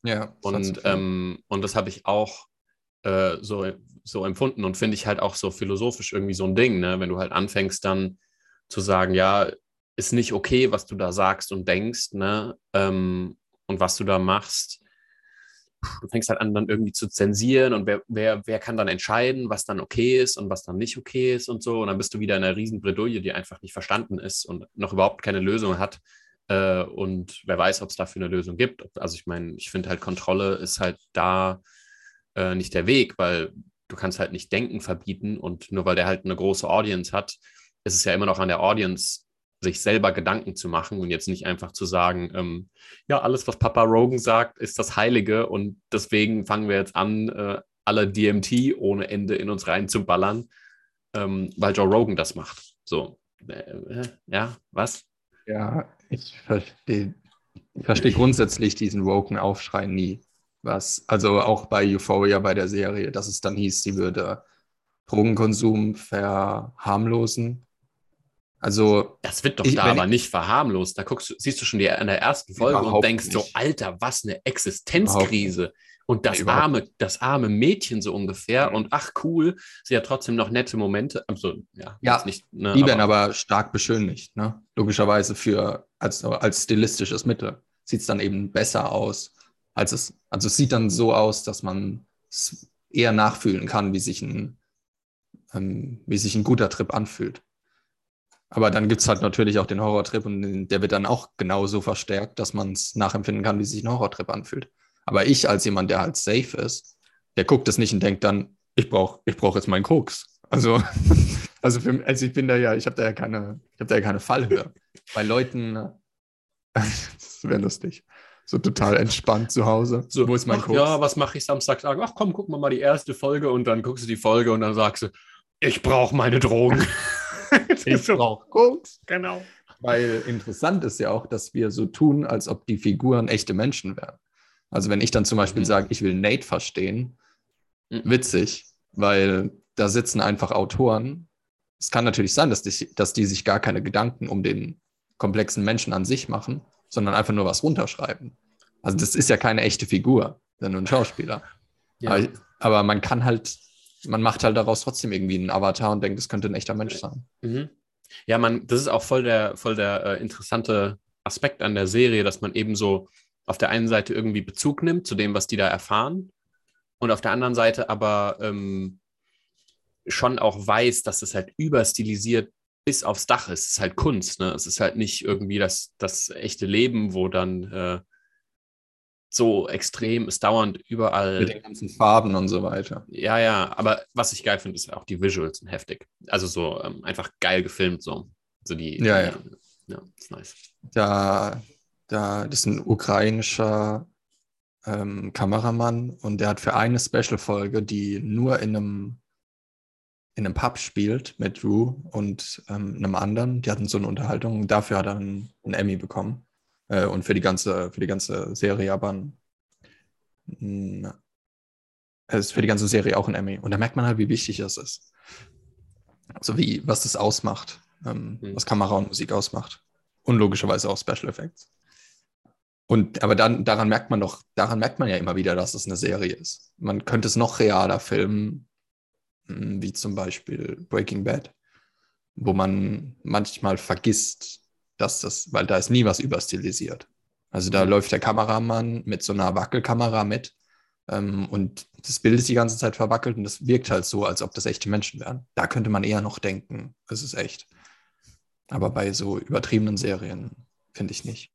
S1: Ja.
S2: Und,
S1: viel.
S2: ähm, und das habe ich auch äh, so, so empfunden und finde ich halt auch so philosophisch irgendwie so ein Ding, ne? wenn du halt anfängst dann zu sagen, ja, ist nicht okay, was du da sagst und denkst, ne? Ähm, und was du da machst. Du fängst halt an, dann irgendwie zu zensieren und wer, wer, wer kann dann entscheiden, was dann okay ist und was dann nicht okay ist und so. Und dann bist du wieder in einer riesen Bredouille, die einfach nicht verstanden ist und noch überhaupt keine Lösung hat. Äh, und wer weiß, ob es dafür eine Lösung gibt. Also ich meine, ich finde halt, Kontrolle ist halt da äh, nicht der Weg, weil du kannst halt nicht Denken verbieten und nur weil der halt eine große Audience hat, ist es ja immer noch an der Audience, sich selber Gedanken zu machen und jetzt nicht einfach zu sagen, ähm, ja, alles, was Papa Rogan sagt, ist das Heilige und deswegen fangen wir jetzt an, äh, alle DMT ohne Ende in uns reinzuballern, ähm, weil Joe Rogan das macht. So, äh, äh, ja, was?
S1: Ja, ich verstehe ich verstehe grundsätzlich diesen woken Aufschrei nie. Was, also auch bei Euphoria, bei der Serie, dass es dann hieß, sie würde Drogenkonsum verharmlosen. Also,
S2: Das wird doch
S1: Ich-
S2: da aber
S1: ich-
S2: nicht verharmlost. Da guckst du, siehst du schon die in der ersten Folge und denkst so,
S1: nicht.
S2: Alter, was eine Existenzkrise. Und das
S1: überhaupt
S2: arme, das arme Mädchen so ungefähr. Und ach cool, sie hat trotzdem noch nette Momente. Also, ja,
S1: Ja,
S2: nicht, ne,
S1: die werden aber stark beschönigt, ne? Logischerweise für als, als stilistisches Mittel. Sieht es dann eben besser aus, als es, also es sieht dann so aus, dass man es eher nachfühlen kann, wie sich ein, ähm, wie sich ein guter Trip anfühlt. Aber dann gibt es halt natürlich auch den Horrortrip und der wird dann auch genauso verstärkt, dass man es nachempfinden kann, wie sich ein Horrortrip anfühlt. Aber ich als jemand, der halt safe ist, der guckt es nicht und denkt dann, ich brauche ich brauch jetzt meinen Koks. Also, <laughs> also, für, also ich bin da ja, ich habe da ja keine, ich habe da ja keine Fallhöhe. Bei Leuten, äh, <laughs> das wäre lustig, so total entspannt zu Hause.
S2: so,
S1: Wo ist mein
S2: ach,
S1: Koks?
S2: Ja, was mache ich Samstagabend? Ach komm, guck mal mal die erste Folge und dann guckst du die Folge und dann sagst du, ich brauche meine Drogen. <laughs> <laughs>
S1: ich brauche Koks.
S2: Genau.
S1: Weil interessant ist ja auch, dass wir so tun, als ob die Figuren echte Menschen wären. Also wenn ich dann zum Beispiel
S2: Mhm.
S1: sage, ich will Nate verstehen,
S2: Mhm.
S1: witzig, weil da sitzen einfach Autoren. Es kann natürlich sein, dass die, dass die sich gar keine Gedanken um den komplexen Menschen an sich machen, sondern einfach nur was runterschreiben. Also das ist ja keine echte Figur, sondern nur ein Schauspieler.
S2: Ja.
S1: Aber, aber man kann halt, man macht halt daraus trotzdem irgendwie einen Avatar und denkt, es könnte ein echter Mensch sein.
S2: Mhm. Ja, man, das ist auch voll der, voll der äh, interessante Aspekt an der Serie, dass man eben so auf der einen Seite irgendwie Bezug nimmt zu dem, was die da erfahren, und auf der anderen Seite aber ähm, schon auch weiß, dass es halt überstilisiert bis aufs Dach ist. Es ist halt Kunst, ne? Es ist halt nicht irgendwie das, das echte Leben, wo dann äh, so extrem ist dauernd überall.
S1: Mit den ganzen Farben und so weiter.
S2: Ja, ja, aber was ich geil finde, ist auch die Visuals sind heftig. Also so ähm, einfach geil gefilmt so. So die,
S1: Ja, ja.
S2: Ja, ist nice.
S1: Da, da, das ist ein ukrainischer ähm, Kameramann und der hat für eine Special-Folge, die nur in einem, in einem Pub spielt mit Drew und ähm, einem anderen, die hatten so eine Unterhaltung, dafür hat er einen, einen Emmy bekommen. Äh, und für die ganze, für die ganze Serie aber ein, ein, es ist für die ganze Serie auch ein Emmy. Und da merkt man halt, wie wichtig das ist. Also wie, was das ausmacht, ähm,
S2: Mhm.
S1: was Kamera und Musik ausmacht. Und logischerweise auch Special Effects. Und aber dann, daran merkt man doch, daran merkt man ja immer wieder, dass es eine Serie ist. Man könnte es noch realer filmen, mh, wie zum Beispiel Breaking Bad, wo man manchmal vergisst, dass das, weil da ist nie was überstilisiert. Also da läuft der Kameramann mit so einer Wackelkamera mit ähm, und das Bild ist die ganze Zeit verwackelt und das wirkt halt so, als ob das echte Menschen wären. Da könnte man eher noch denken, es ist echt. Aber bei so übertriebenen Serien finde ich nicht.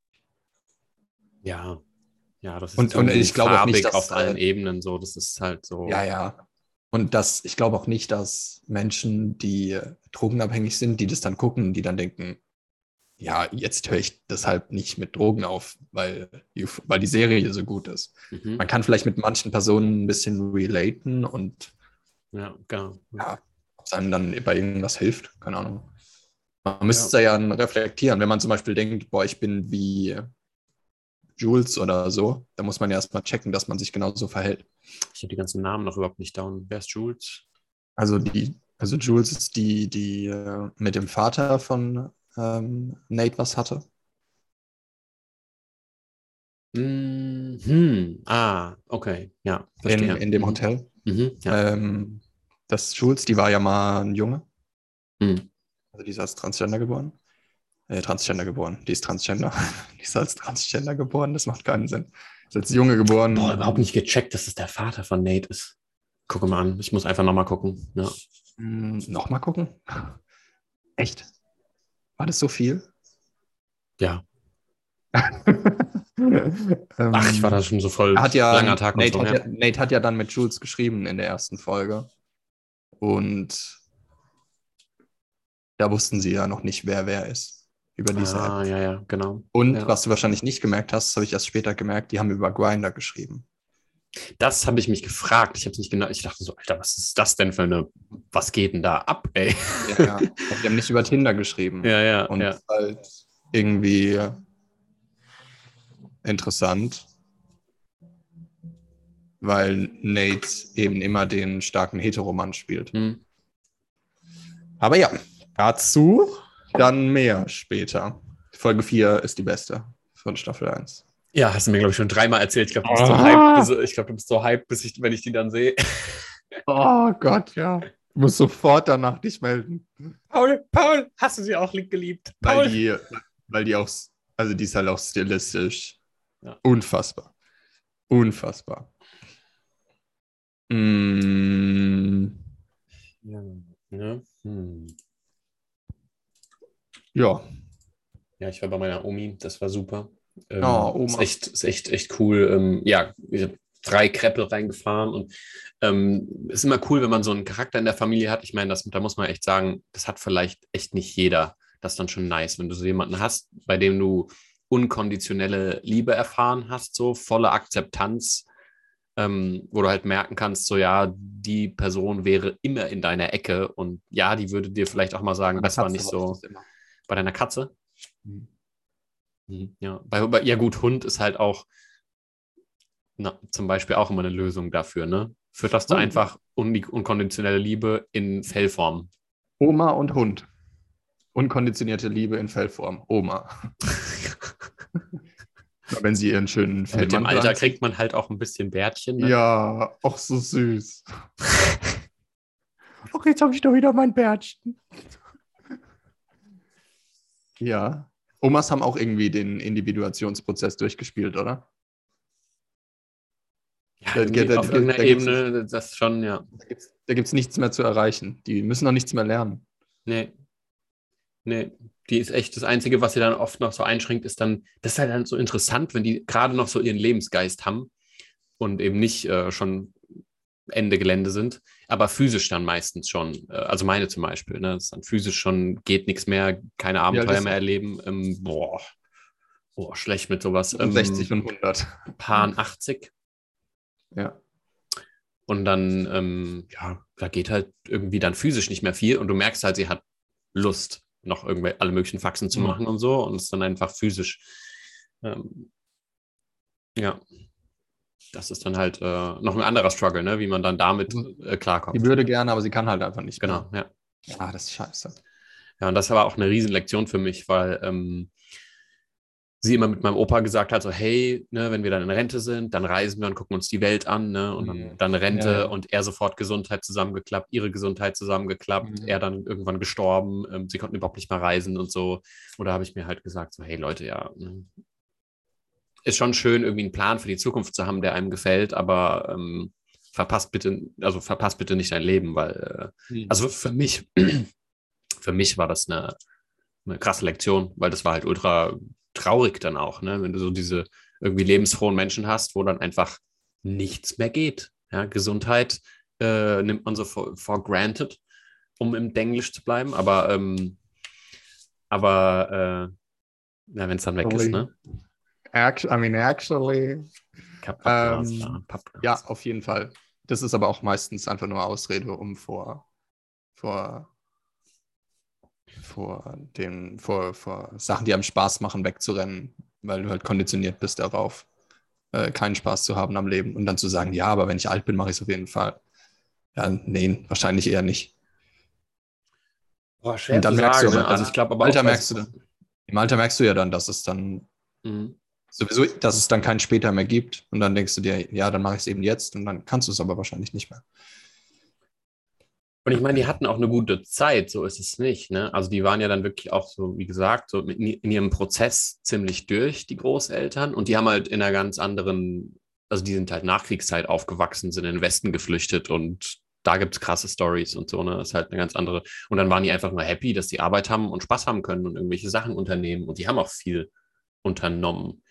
S2: Ja. Ja, das ist
S1: Und-
S2: so
S1: und ich glaube auch nicht, dass,
S2: auf allen
S1: äh,
S2: Ebenen so. Das ist halt so.
S1: Ja, ja. Und das, ich glaube auch nicht, dass Menschen, die drogenabhängig sind, die das dann gucken, die dann denken, ja, jetzt höre ich deshalb nicht mit Drogen auf, weil, die- weil die Serie so gut ist.
S2: Mhm.
S1: Man kann vielleicht mit manchen Personen ein bisschen relaten und
S2: Ja, genau.
S1: Ja, ob es einem dann bei irgendwas hilft, keine Ahnung. Man müsste ja. ja reflektieren, wenn man zum Beispiel denkt, boah, ich bin wie Jules oder so, da muss man ja erstmal checken, dass man sich genauso verhält.
S2: Ich habe die ganzen Namen noch überhaupt nicht down. Wer ist Jules?
S1: Also die, also Jules ist die, die äh, mit dem Vater von ähm, Nate was hatte.
S2: Mhm. Ah, okay. Ja,
S1: In, in dem Hotel.
S2: Mhm. Ja.
S1: Ähm, das Jules, die war ja mal ein Junge.
S2: Mhm.
S1: Also die ist als Transgender geboren. Äh, Transgender geboren. Die ist Transgender. <laughs> die ist als Transgender geboren. Das macht keinen Sinn. Ist als Junge geboren.
S2: Boah, überhaupt nicht gecheckt, dass es der Vater von Nate ist. Gucke mal an. Ich muss einfach nochmal gucken. Ja.
S1: Hm, Nochmal gucken. Echt? War das so viel?
S2: ja.
S1: Ähm, <laughs>
S2: Ach, ich war da schon so voll
S1: hat ja,
S2: langer Tag
S1: Nate,
S2: und so.
S1: hat
S2: Ja.
S1: ja, Nate hat ja dann mit Jules geschrieben in der ersten Folge. Und da wussten sie ja noch nicht, wer wer ist über diese
S2: Ah,
S1: App.
S2: ja, ja, genau.
S1: Und
S2: ja.
S1: was du wahrscheinlich nicht gemerkt hast, das habe ich erst später gemerkt, die haben über Grinder geschrieben.
S2: Das habe ich mich gefragt. Ich habe es nicht genau. Ich dachte so, Alter, was ist das denn für eine. Was geht denn da ab, ey?
S1: Ja, ja. Die haben nicht über Tinder geschrieben.
S2: Ja, ja,
S1: Und
S2: ja.
S1: das ist halt irgendwie interessant, weil Nate eben immer den starken Heteromann spielt.
S2: Hm.
S1: Aber ja, dazu dann mehr später. Folge 4 ist die beste von Staffel 1.
S2: Ja, hast du mir, glaube ich, schon dreimal erzählt. Ich glaube, du bist so
S1: Ah.
S2: ich glaub, du bist so hyped, bis ich, wenn ich die dann sehe.
S1: Oh Gott, ja. Du musst sofort danach dich melden.
S2: Paul, Paul, hast du sie auch geliebt?
S1: Weil
S2: Paul.
S1: die, weil die auch, also die ist halt auch stilistisch
S2: Ja.
S1: unfassbar. Unfassbar. Mm,
S2: Ja. Ja. Hm.
S1: ja,
S2: ja, ich war bei meiner Omi, das war super. Ähm,
S1: Oh, Oma.
S2: Ist echt, ist echt, echt cool. Ähm, ja, ich habe drei Kreppel reingefahren und ähm, ist immer cool, wenn man so einen Charakter in der Familie hat. Ich meine, das, da muss man echt sagen, das hat vielleicht echt nicht jeder. Das ist dann schon nice, wenn du so jemanden hast, bei dem du unkonditionelle Liebe erfahren hast, so volle Akzeptanz, ähm, wo du halt merken kannst, so ja, die Person wäre immer in deiner Ecke und ja, die würde dir vielleicht auch mal sagen, das war nicht so bei deiner Katze.
S1: Mhm.
S2: Mhm, Ja, bei, bei, ja gut, Hund ist halt auch na, zum Beispiel auch immer eine Lösung dafür, ne? Fütterst du einfach un unkonditionelle Liebe in Fellform.
S1: Oma und Hund. Unkonditionierte Liebe in Fellform. Oma. <laughs> Wenn sie ihren schönen
S2: Mit dem Alter
S1: anzieht.
S2: kriegt man halt auch ein bisschen Bärtchen. Ne?
S1: Ja, auch so süß. <laughs> Ach, jetzt habe ich doch wieder mein Bärtchen. Ja. Omas haben auch irgendwie den Individuationsprozess durchgespielt, oder?
S2: Ja,
S1: Da-
S2: irgendwie
S1: da-
S2: auf
S1: da-
S2: irgendeiner
S1: da
S2: Ebene, das schon, ja.
S1: Da gibt es da nichts mehr zu erreichen. Die müssen noch nichts mehr lernen.
S2: Nee. Nee, die ist echt das Einzige, was sie dann oft noch so einschränkt, ist dann, das ist halt dann so interessant, wenn die gerade noch so ihren Lebensgeist haben und eben nicht äh, schon Ende Gelände sind, aber physisch dann meistens schon. Äh, also meine zum Beispiel, ne? Das ist dann physisch schon, geht nichts mehr, keine Abenteuer
S1: ist
S2: mehr erleben. Ähm, boah. boah, schlecht mit sowas. Ähm,
S1: 60 und 100.
S2: Paar 80.
S1: Ja.
S2: Und dann, ähm, ja, da geht halt irgendwie dann physisch nicht mehr viel und du merkst halt, sie hat Lust, noch irgendwie alle möglichen Faxen zu
S1: Mhm.
S2: machen und so und es ist dann einfach physisch. Ähm, ja. Das ist dann halt äh, noch ein anderer Struggle, ne? wie man dann damit äh, klarkommt.
S1: Die würde gerne, aber sie kann halt einfach nicht.
S2: Genau, ja.
S1: Mehr. Ah, das ist scheiße.
S2: Ja, und das war auch eine Riesenlektion für mich, weil ähm, sie immer mit meinem Opa gesagt hat, so hey, ne, wenn wir dann in Rente sind, dann reisen wir und gucken uns die Welt an, ne, und dann,
S1: Mhm.
S2: dann Rente
S1: Ja, ja.
S2: und er sofort Gesundheit zusammengeklappt, ihre Gesundheit zusammengeklappt,
S1: Mhm.
S2: er dann irgendwann gestorben, ähm, sie konnten überhaupt nicht mehr reisen und so. Oder habe ich mir halt gesagt, so hey Leute, ja, ne, ist schon schön, irgendwie einen Plan für die Zukunft zu haben, der einem gefällt, aber ähm, verpasst bitte, also verpasst bitte nicht dein Leben, weil äh, also für mich, <clears throat> für mich war das eine, eine krasse Lektion, weil das war halt ultra traurig dann auch, ne? wenn du so diese irgendwie lebensfrohen Menschen hast, wo dann einfach nichts mehr geht. Ja? Gesundheit äh, nimmt man so for, for granted, um im Denglisch zu bleiben, aber, ähm, aber äh, ja, wenn es dann weg ist, ne?
S1: Act- I mean, actually. Ähm,
S2: Pappglas.
S1: Ja, auf jeden Fall. das ist aber auch meistens einfach nur Ausrede, um vor, vor, vor, den, vor, vor Sachen, die einem Spaß machen, wegzurennen, weil du halt konditioniert bist darauf, äh, keinen Spaß zu haben am Leben und dann zu sagen, ja, aber wenn ich alt bin, mache ich es auf jeden Fall. Ja, nee, wahrscheinlich eher nicht.
S2: Boah, schwer
S1: Und dann merkst
S2: sagen,
S1: du,
S2: ne?
S1: aber
S2: Also ich glaube
S1: Im
S2: aber
S1: Alter
S2: auch,
S1: merkst du dann, im Alter merkst du ja dann, dass es dann
S2: Mhm.
S1: Sowieso, dass es dann keinen später mehr gibt. Und dann denkst du dir, ja, dann mache ich es eben jetzt und dann kannst du es aber wahrscheinlich nicht mehr.
S2: Und ich meine, die hatten auch eine gute Zeit, so ist es nicht. Ne? Also die waren ja dann wirklich auch so, wie gesagt, so in, ihrem Prozess ziemlich durch, die Großeltern. Und die haben halt in einer ganz anderen, also die sind halt Nachkriegszeit aufgewachsen, sind in den Westen geflüchtet und da gibt es krasse Stories und so, ne? Das ist halt eine ganz andere. Und dann waren die einfach nur happy, dass die Arbeit haben und Spaß haben können und irgendwelche Sachen unternehmen. Und die haben auch viel unternommen.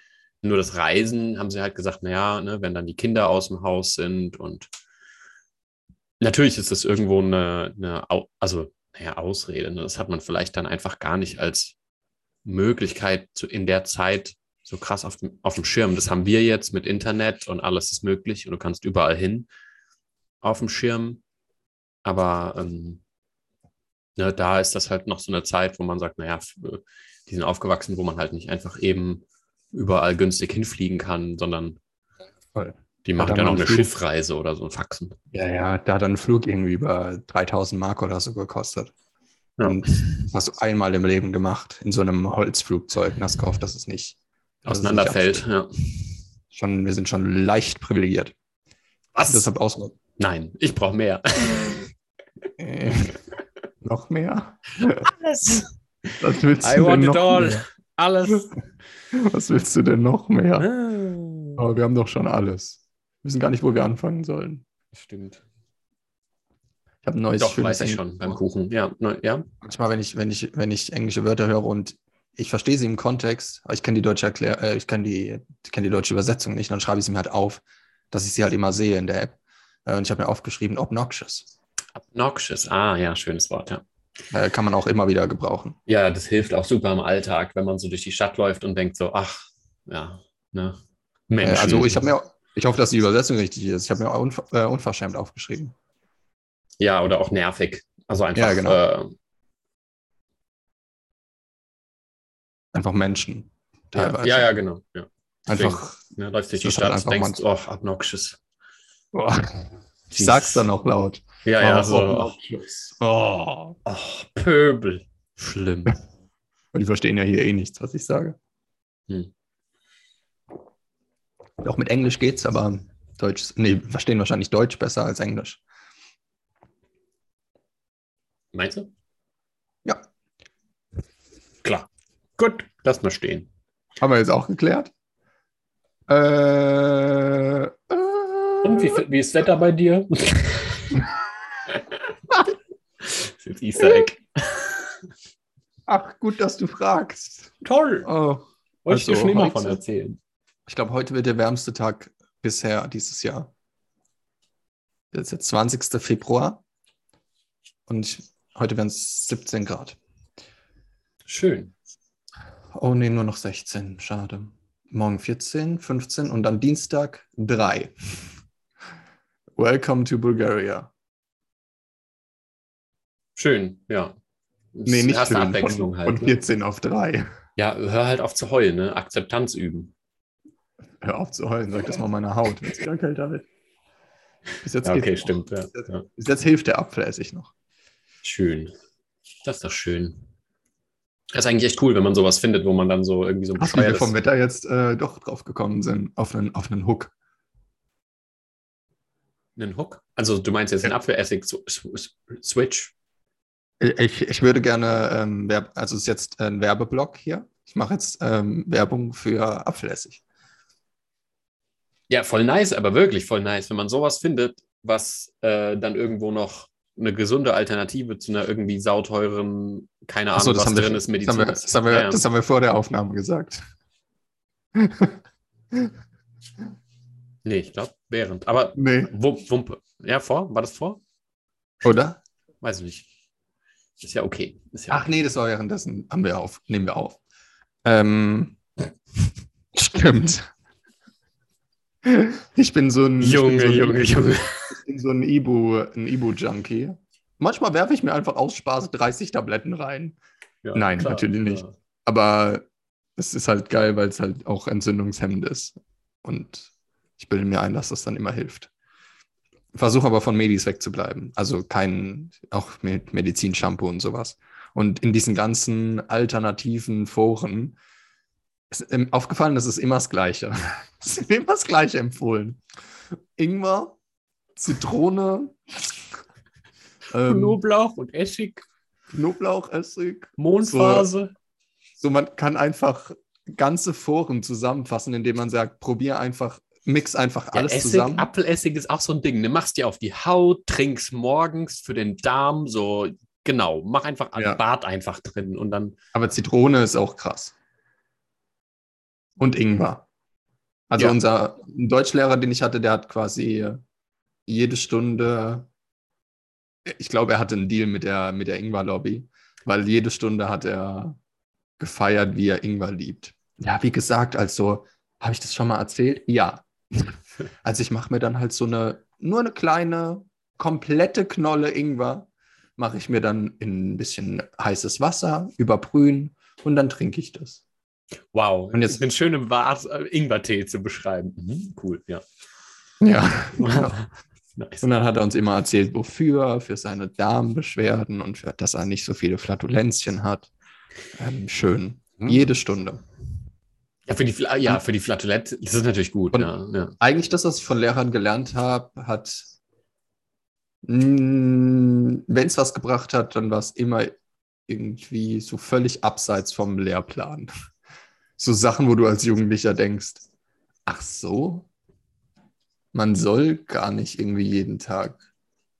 S2: Nur das Reisen haben sie halt gesagt, naja, ne, wenn dann die Kinder aus dem Haus sind und natürlich ist das irgendwo eine, eine also, naja, Ausrede. Ne? Das hat man vielleicht dann einfach gar nicht als Möglichkeit zu, in der Zeit so krass auf dem, auf dem Schirm. Das haben wir jetzt mit Internet und alles ist möglich und du kannst überall hin auf dem Schirm. Aber ähm, ne, da ist das halt noch so eine Zeit, wo man sagt, naja, äh, die sind aufgewachsen, wo man halt nicht einfach eben überall günstig hinfliegen kann, sondern
S1: Voll.
S2: die machen
S1: dann
S2: dann auch eine
S1: Flug.
S2: Schiffreise oder so ein Faxen.
S1: Ja, ja, da hat ein Flug irgendwie über 3000 Mark oder so gekostet.
S2: Ja.
S1: Und das hast du einmal im Leben gemacht, in so einem Holzflugzeug und hast gehofft, dass es nicht dass es nicht
S2: Auseinanderfällt, ja.
S1: Schon, wir sind schon leicht privilegiert.
S2: Was?
S1: Deshalb aus.
S2: Nein, ich brauche mehr. <laughs>
S1: Äh, noch mehr?
S2: Alles.
S1: Was willst
S2: I
S1: du
S2: want it all.
S1: mehr?
S2: Alles. <laughs>
S1: Was willst du denn noch mehr?
S2: Ah.
S1: Aber wir haben doch schon alles. Wir wissen gar nicht, wo wir anfangen sollen.
S2: Stimmt.
S1: Ich habe ein neues
S2: Doch,
S1: schönes
S2: weiß ich schon beim Kuchen. Ja, ne, ja.
S1: Manchmal, wenn ich, wenn ich, wenn ich englische Wörter höre und ich verstehe sie im Kontext, aber ich kenne die deutsche Erklär äh, ich kenne die, ich kenne die deutsche Übersetzung nicht, dann schreibe ich sie mir halt auf, dass ich sie halt immer sehe in der App. Äh, und ich habe mir aufgeschrieben, obnoxious.
S2: Obnoxious. Ah, ja, schönes Wort, ja.
S1: Äh, kann man auch immer wieder gebrauchen.
S2: Ja, das hilft auch super im Alltag, wenn man so durch die Stadt läuft und denkt so, ach, ja, ne.
S1: Äh,
S2: Menschen.
S1: also ich habe mir, ich hoffe, dass die Übersetzung richtig ist. Ich habe mir unver äh, unverschämt aufgeschrieben.
S2: Ja, oder auch nervig. Also einfach.
S1: Ja, genau.
S2: Äh,
S1: Einfach Menschen.
S2: ja,
S1: Teilweise.
S2: ja, ja, genau. Ja.
S1: Einfach.
S2: Ne, läufst durch die
S1: halt
S2: Stadt,
S1: einfach
S2: denkst, oh, obnoxious.
S1: Boah, ich sag's dann noch laut.
S2: Ja, ja,
S1: Oh,
S2: so.
S1: Oh.
S2: Oh, Pöbel. Schlimm. <laughs>
S1: Und die verstehen ja hier eh nichts, was ich sage.
S2: Hm.
S1: Auch mit Englisch geht's, aber Deutsch, nee, verstehen wahrscheinlich Deutsch besser als Englisch.
S2: Meinst du?
S1: Ja.
S2: Klar. Gut, lass mal stehen.
S1: Haben wir jetzt auch geklärt? Äh, äh,
S2: Und wie, wie ist das Wetter bei dir? <laughs> jetzt Easter Egg. <laughs>
S1: Ach, gut, dass du fragst.
S2: Toll.
S1: Oh,
S2: Wollte ich dir
S1: Also
S2: schon immer von erzählen.
S1: ich glaube, heute wird der wärmste Tag bisher dieses Jahr. Das ist jetzt 20. Februar. Und ich, heute werden es 17 Grad.
S2: Schön.
S1: Oh nee, nur noch 16. Schade. Morgen 14, 15 und dann Dienstag 3. Welcome to Bulgaria.
S2: Schön, ja.
S1: Nee, nicht schön.
S2: Abwechslung
S1: von,
S2: halt.
S1: von
S2: ne?
S1: 14 auf 3.
S2: Ja, hör halt auf zu heulen, ne? Akzeptanz üben.
S1: Hör auf zu heulen, sag das mal meiner Haut, wenn es wieder kälter wird. Bis jetzt,
S2: Ja, okay, stimmt. Ja.
S1: Bis, jetzt,
S2: Ja.
S1: bis jetzt hilft der Apfelessig noch.
S2: Schön. Das ist doch schön. Das ist eigentlich echt cool, wenn man sowas findet, wo man dann so irgendwie so ein
S1: Ach, wie wir vom Wetter jetzt äh, doch drauf gekommen sind, auf einen, auf einen Hook.
S2: einen Hook. Also du meinst jetzt einen
S1: Ja.
S2: Apfelessig-Switch?
S1: Ich, ich würde gerne, ähm, also es ist jetzt ein Werbeblock hier. Ich mache jetzt ähm, Werbung für Apfelessig.
S2: Ja, voll nice, aber wirklich voll nice, wenn man sowas findet, was äh, dann irgendwo noch eine gesunde Alternative zu einer irgendwie sauteuren, keine Ahnung,
S1: das,
S2: was
S1: haben wir,
S2: drin
S1: das,
S2: ist, Medizin.
S1: haben wir, das, haben wir,
S2: Ja,
S1: das haben wir vor der Aufnahme gesagt. <laughs>
S2: Nee, ich glaube, während. Aber
S1: Nee,
S2: Wump, Wumpe. Ja, vor? War das vor?
S1: oder?
S2: Weiß ich nicht. Ist ja okay. Ist ja
S1: Ach nee, das war währenddessen. Haben wir auf, nehmen wir auf. Ähm, <laughs> stimmt. Ich bin so ein,
S2: Junge,
S1: so ein,
S2: Junge, Junge.
S1: Ich bin so ein Ibu, ein Ibu-Junkie. Manchmal werfe ich mir einfach aus Spaß 30 Tabletten rein.
S2: Ja,
S1: Nein, natürlich nicht. Aber es ist halt geil, weil es halt auch entzündungshemmend ist. Und ich bilde mir ein, dass das dann immer hilft. Versuche aber von Medis wegzubleiben. Also kein, auch mit Medizin-Shampoo und sowas. Und in diesen ganzen alternativen Foren ist aufgefallen, das ist immer das Gleiche. <laughs> Es ist immer das Gleiche empfohlen. Ingwer, Zitrone, ähm,
S2: Knoblauch und Essig,
S1: Knoblauchessig.
S2: Mondphase.
S1: So, man kann einfach ganze Foren zusammenfassen, indem man sagt, probier einfach, mix einfach
S2: Ja,
S1: alles
S2: Essig,
S1: zusammen.
S2: Apfelessig ist auch so ein Ding. Ne? Machst dir auf die Haut, trinkst morgens für den Darm, so genau. Mach einfach
S1: Ja.
S2: Bad einfach drin und dann.
S1: Aber Zitrone ist auch krass. Und Ingwer. Also
S2: Ja.
S1: unser Deutschlehrer, den ich hatte, der hat quasi jede Stunde, ich glaube, er hatte einen Deal mit der, mit der Ingwer-Lobby, weil jede Stunde hat er gefeiert, wie er Ingwer liebt. Ja, wie gesagt, also, habe ich das schon mal erzählt? Ja. <laughs> Also ich mache mir dann halt so eine, nur eine kleine, komplette Knolle Ingwer, mache ich mir dann in ein bisschen heißes Wasser, überbrühen und dann trinke ich das.
S2: Wow.
S1: Und jetzt-
S2: einen schönen Bad, äh, Ingwertee zu beschreiben. Mhm, cool, ja.
S1: Ja. <laughs>
S2: nice.
S1: Und dann hat er uns immer erzählt, wofür, für seine Darmbeschwerden und für, dass er nicht so viele Flatulenzien hat. Ähm, schön.
S2: Hm.
S1: Jede Stunde.
S2: Ja, für die, ja, für die Flatulette, das ist natürlich gut. Ja, ja.
S1: Eigentlich das, was ich von Lehrern gelernt habe, hat, wenn es was gebracht hat, dann war es immer irgendwie so völlig abseits vom Lehrplan. <laughs> So Sachen, wo du als Jugendlicher denkst, ach so, man soll gar nicht irgendwie jeden Tag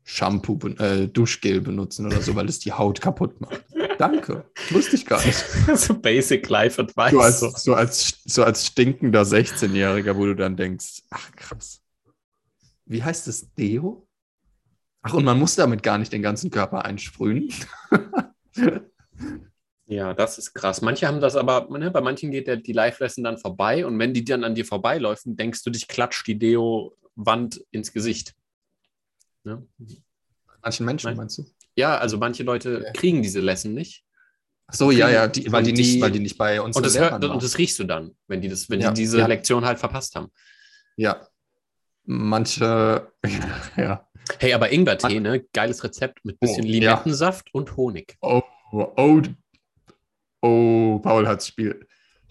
S1: Shampoo, äh, Duschgel benutzen oder so, weil es die Haut kaputt macht. Danke, wusste ich gar nicht. <laughs>
S2: so Basic Life Advice.
S1: So als,
S2: so.
S1: als, so als stinkender 16-Jähriger, wo du dann denkst, ach krass. Wie heißt es? Deo? Ach, und man muss damit gar nicht den ganzen Körper einsprühen. <laughs>
S2: Ja, das ist krass. Manche haben das aber, ne, bei manchen geht der, die Live-Lesson dann vorbei und wenn die dann an dir vorbeiläufen, denkst du, dich klatscht die Deo-Wand ins Gesicht. Ne?
S1: Manchen Menschen,
S2: Nein.
S1: meinst du?
S2: Ja, also manche Leute
S1: Ja.
S2: kriegen diese Lesson nicht.
S1: Ach so, ja, ja, die, weil, die nicht,
S2: die-
S1: weil die nicht bei uns
S2: Und das, hört, und das riechst du dann, wenn die, das, wenn
S1: Ja,
S2: die diese
S1: ja.
S2: Lektion halt verpasst haben.
S1: Ja. Manche, <laughs> ja.
S2: Hey, aber Ingwertee, ne? Geiles Rezept mit bisschen
S1: Oh.
S2: Limettensaft und Honig.
S1: Oh, oh, oh, Paul hat's Spiel.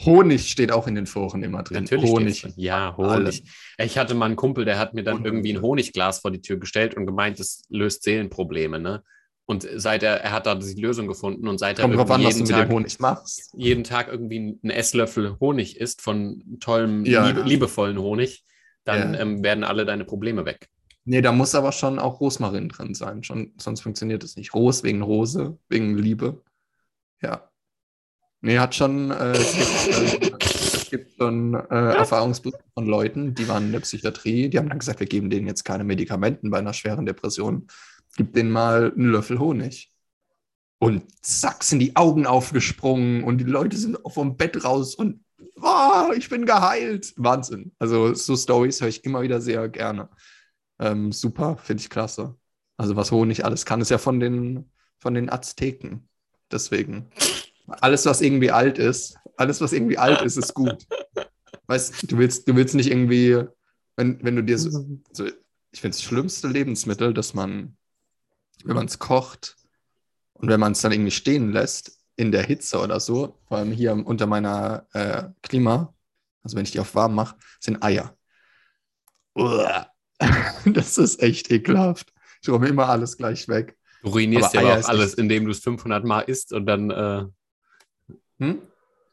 S1: Honig steht auch in den Foren immer drin.
S2: Natürlich.
S1: Honig.
S2: drin. Ja. Honig. Ich hatte mal einen Kumpel, der hat mir dann irgendwie ein
S1: Honig.
S2: Honigglas vor die Tür gestellt und gemeint, das löst Seelenprobleme, ne? Und seit er, er hat da die Lösung gefunden und seit er
S1: Kommt an,
S2: irgendwie
S1: du
S2: jeden Tag, jeden Tag irgendwie einen Esslöffel Honig isst von tollem,
S1: Ja,
S2: liebe,
S1: ja.
S2: liebevollen Honig, dann
S1: Ja.
S2: ähm, werden alle deine Probleme weg.
S1: Nee, da muss aber schon auch Rosmarin drin sein. Schon, sonst funktioniert es nicht. Ros wegen Rose, wegen Liebe. Ja. Nee, hat schon, äh, es gibt, äh, es gibt schon äh, Erfahrungsberichte von Leuten, die waren in der Psychiatrie, die haben dann gesagt, wir geben denen jetzt keine Medikamenten bei einer schweren Depression. Gib denen mal einen Löffel Honig. Und zack, sind die Augen aufgesprungen und die Leute sind vom Bett raus und oh, ich bin geheilt. Wahnsinn. Also so Stories höre ich immer wieder sehr gerne. Ähm, super, finde ich klasse. Also was Honig alles kann, ist ja von den, von den Azteken. Deswegen. Alles, was irgendwie alt ist, alles, was irgendwie alt ist, ist gut. Weißt du, willst, du willst nicht irgendwie, wenn, wenn du dir so, so ich finde das schlimmste Lebensmittel, dass man, wenn man es kocht und wenn man es dann irgendwie stehen lässt, in der Hitze oder so, vor allem hier unter meiner äh, Klima, also wenn ich die auf warm mache, sind Eier. Uah. <laughs> Das ist echt ekelhaft. Ich räume immer alles gleich weg.
S2: Du ruinierst
S1: Aber
S2: ja aber auch alles, indem du es 500 Mal isst und dann, äh,
S1: Hm?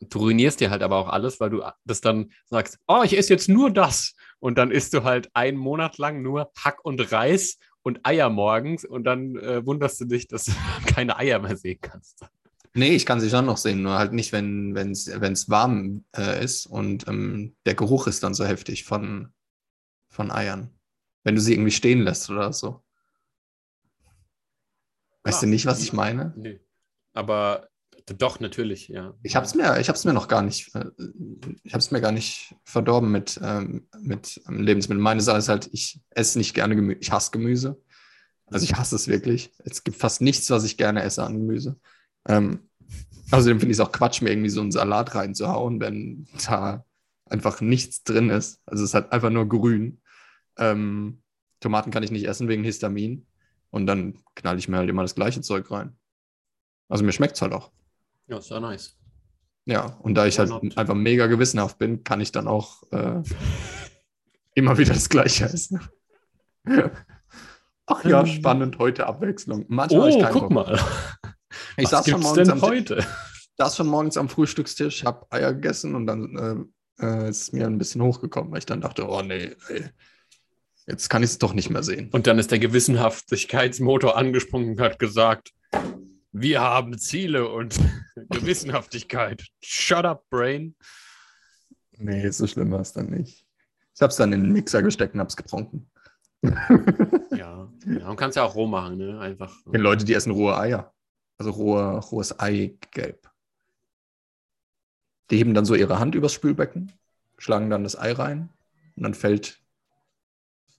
S2: du ruinierst dir halt aber auch alles, weil du das dann sagst, oh, ich esse jetzt nur das. Und dann isst du halt einen Monat lang nur Hack und Reis und Eier morgens und dann äh, wunderst du dich, dass du <laughs> keine Eier mehr sehen kannst.
S1: Nee, ich kann sie schon noch sehen, nur halt nicht, wenn es warm äh, ist und ähm, der Geruch ist dann so heftig von, von Eiern. Wenn du sie irgendwie stehen lässt oder so. Weißt
S2: Ja.
S1: du nicht, was ich meine?
S2: Nee. Aber Doch, natürlich, ja.
S1: Ich habe es mir, ich hab's mir noch gar nicht, äh, ich habe es mir gar nicht verdorben mit, ähm, mit ähm, Lebensmitteln. Meine Sache ist halt, ich esse nicht gerne Gemüse, ich hasse Gemüse. Also ich hasse es wirklich. Es gibt fast nichts, was ich gerne esse an Gemüse. Ähm, außerdem finde ich es auch Quatsch, mir irgendwie so einen Salat reinzuhauen, wenn da einfach nichts drin ist. Also es ist halt einfach nur grün. Ähm, Tomaten kann ich nicht essen wegen Histamin. Und dann knall ich mir halt immer das gleiche Zeug rein. Also mir schmeckt es halt auch.
S2: Ja, ist ja nice.
S1: Ja, und da ich halt einfach mega gewissenhaft bin, kann ich dann auch äh, <laughs> immer wieder das Gleiche essen. Ach ja, ähm. spannend, heute Abwechslung.
S2: Manchmal oh, guck Bock. mal. <laughs>
S1: Ich Was saß schon morgens am, heute? saß schon morgens am Frühstückstisch, habe Eier gegessen und dann äh, äh, ist mir ein bisschen hochgekommen, weil ich dann dachte, oh nee, ey, jetzt kann ich es doch nicht mehr sehen.
S2: Und dann ist der Gewissenhaftigkeitsmotor angesprungen und hat gesagt, wir haben Ziele und <laughs> Gewissenhaftigkeit. Shut up, Brain.
S1: Nee, so schlimm war es dann nicht. Ich habe es dann in den Mixer gesteckt und habe es getrunken.
S2: ja, ja, man kann es ja auch roh machen, ne? Einfach.
S1: Die Leute, die essen rohe Eier. Also rohe, rohes Eigelb. Die heben dann so ihre Hand übers Spülbecken, schlagen dann das Ei rein und dann fällt,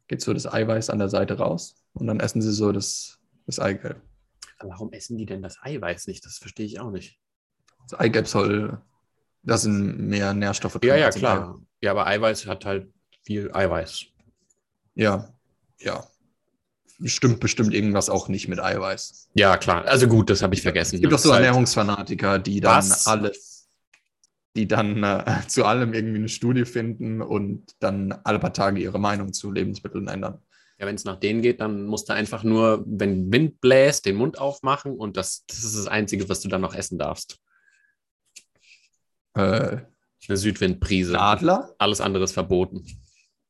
S1: geht so das Eiweiß an der Seite raus und dann essen sie so das, das Eigelb.
S2: Warum essen die denn das Eiweiß nicht? Das verstehe ich auch nicht.
S1: Das Eigelb soll, da sind mehr Nährstoffe
S2: drin. Ja, ja, klar. Ja, aber Eiweiß hat halt viel Eiweiß.
S1: Ja, ja. Stimmt bestimmt irgendwas auch nicht mit Eiweiß.
S2: Ja, klar. Also gut, das habe ich vergessen.
S1: Es gibt auch so halt Ernährungsfanatiker, die dann Was? alles, die dann äh, <laughs> zu allem irgendwie eine Studie finden und dann alle paar Tage ihre Meinung zu Lebensmitteln ändern.
S2: Ja, wenn es nach denen geht, dann musst du einfach nur, wenn Wind bläst, den Mund aufmachen und das, das ist das Einzige, was du dann noch essen darfst. Äh, Eine Südwindprise.
S1: Adler?
S2: Alles andere ist verboten.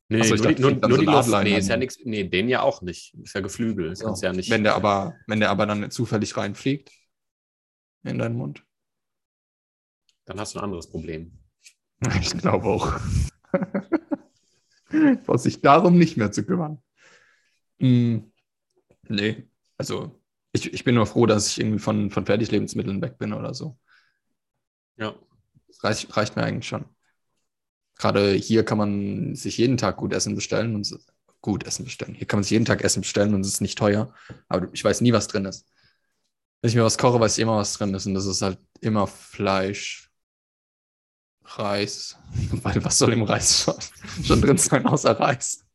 S2: Nee, so, nur, dachte, nur, nur, die Luft. Nee, ist ja nichts. Nee, den ja auch nicht. Ist ja Geflügel. So. ja nicht.
S1: Wenn der aber, wenn der aber dann zufällig reinfliegt in deinen Mund.
S2: Dann hast du ein anderes Problem. <laughs>
S1: Ich glaube auch. <laughs> Brauchst sich darum nicht mehr zu kümmern. Mm, nee, also ich, ich bin nur froh, dass ich irgendwie von, von Fertiglebensmitteln weg bin oder so.
S2: Ja.
S1: Das reicht, reicht mir eigentlich schon. Gerade hier kann man sich jeden Tag gut Essen bestellen und gut Essen bestellen. Hier kann man sich jeden Tag Essen bestellen und es ist nicht teuer. Aber ich weiß nie, was drin ist. Wenn ich mir was koche, weiß ich immer, was drin ist. Und das ist halt immer Fleisch, Reis. <laughs> Weil was soll im Reis schon, schon drin sein, außer Reis?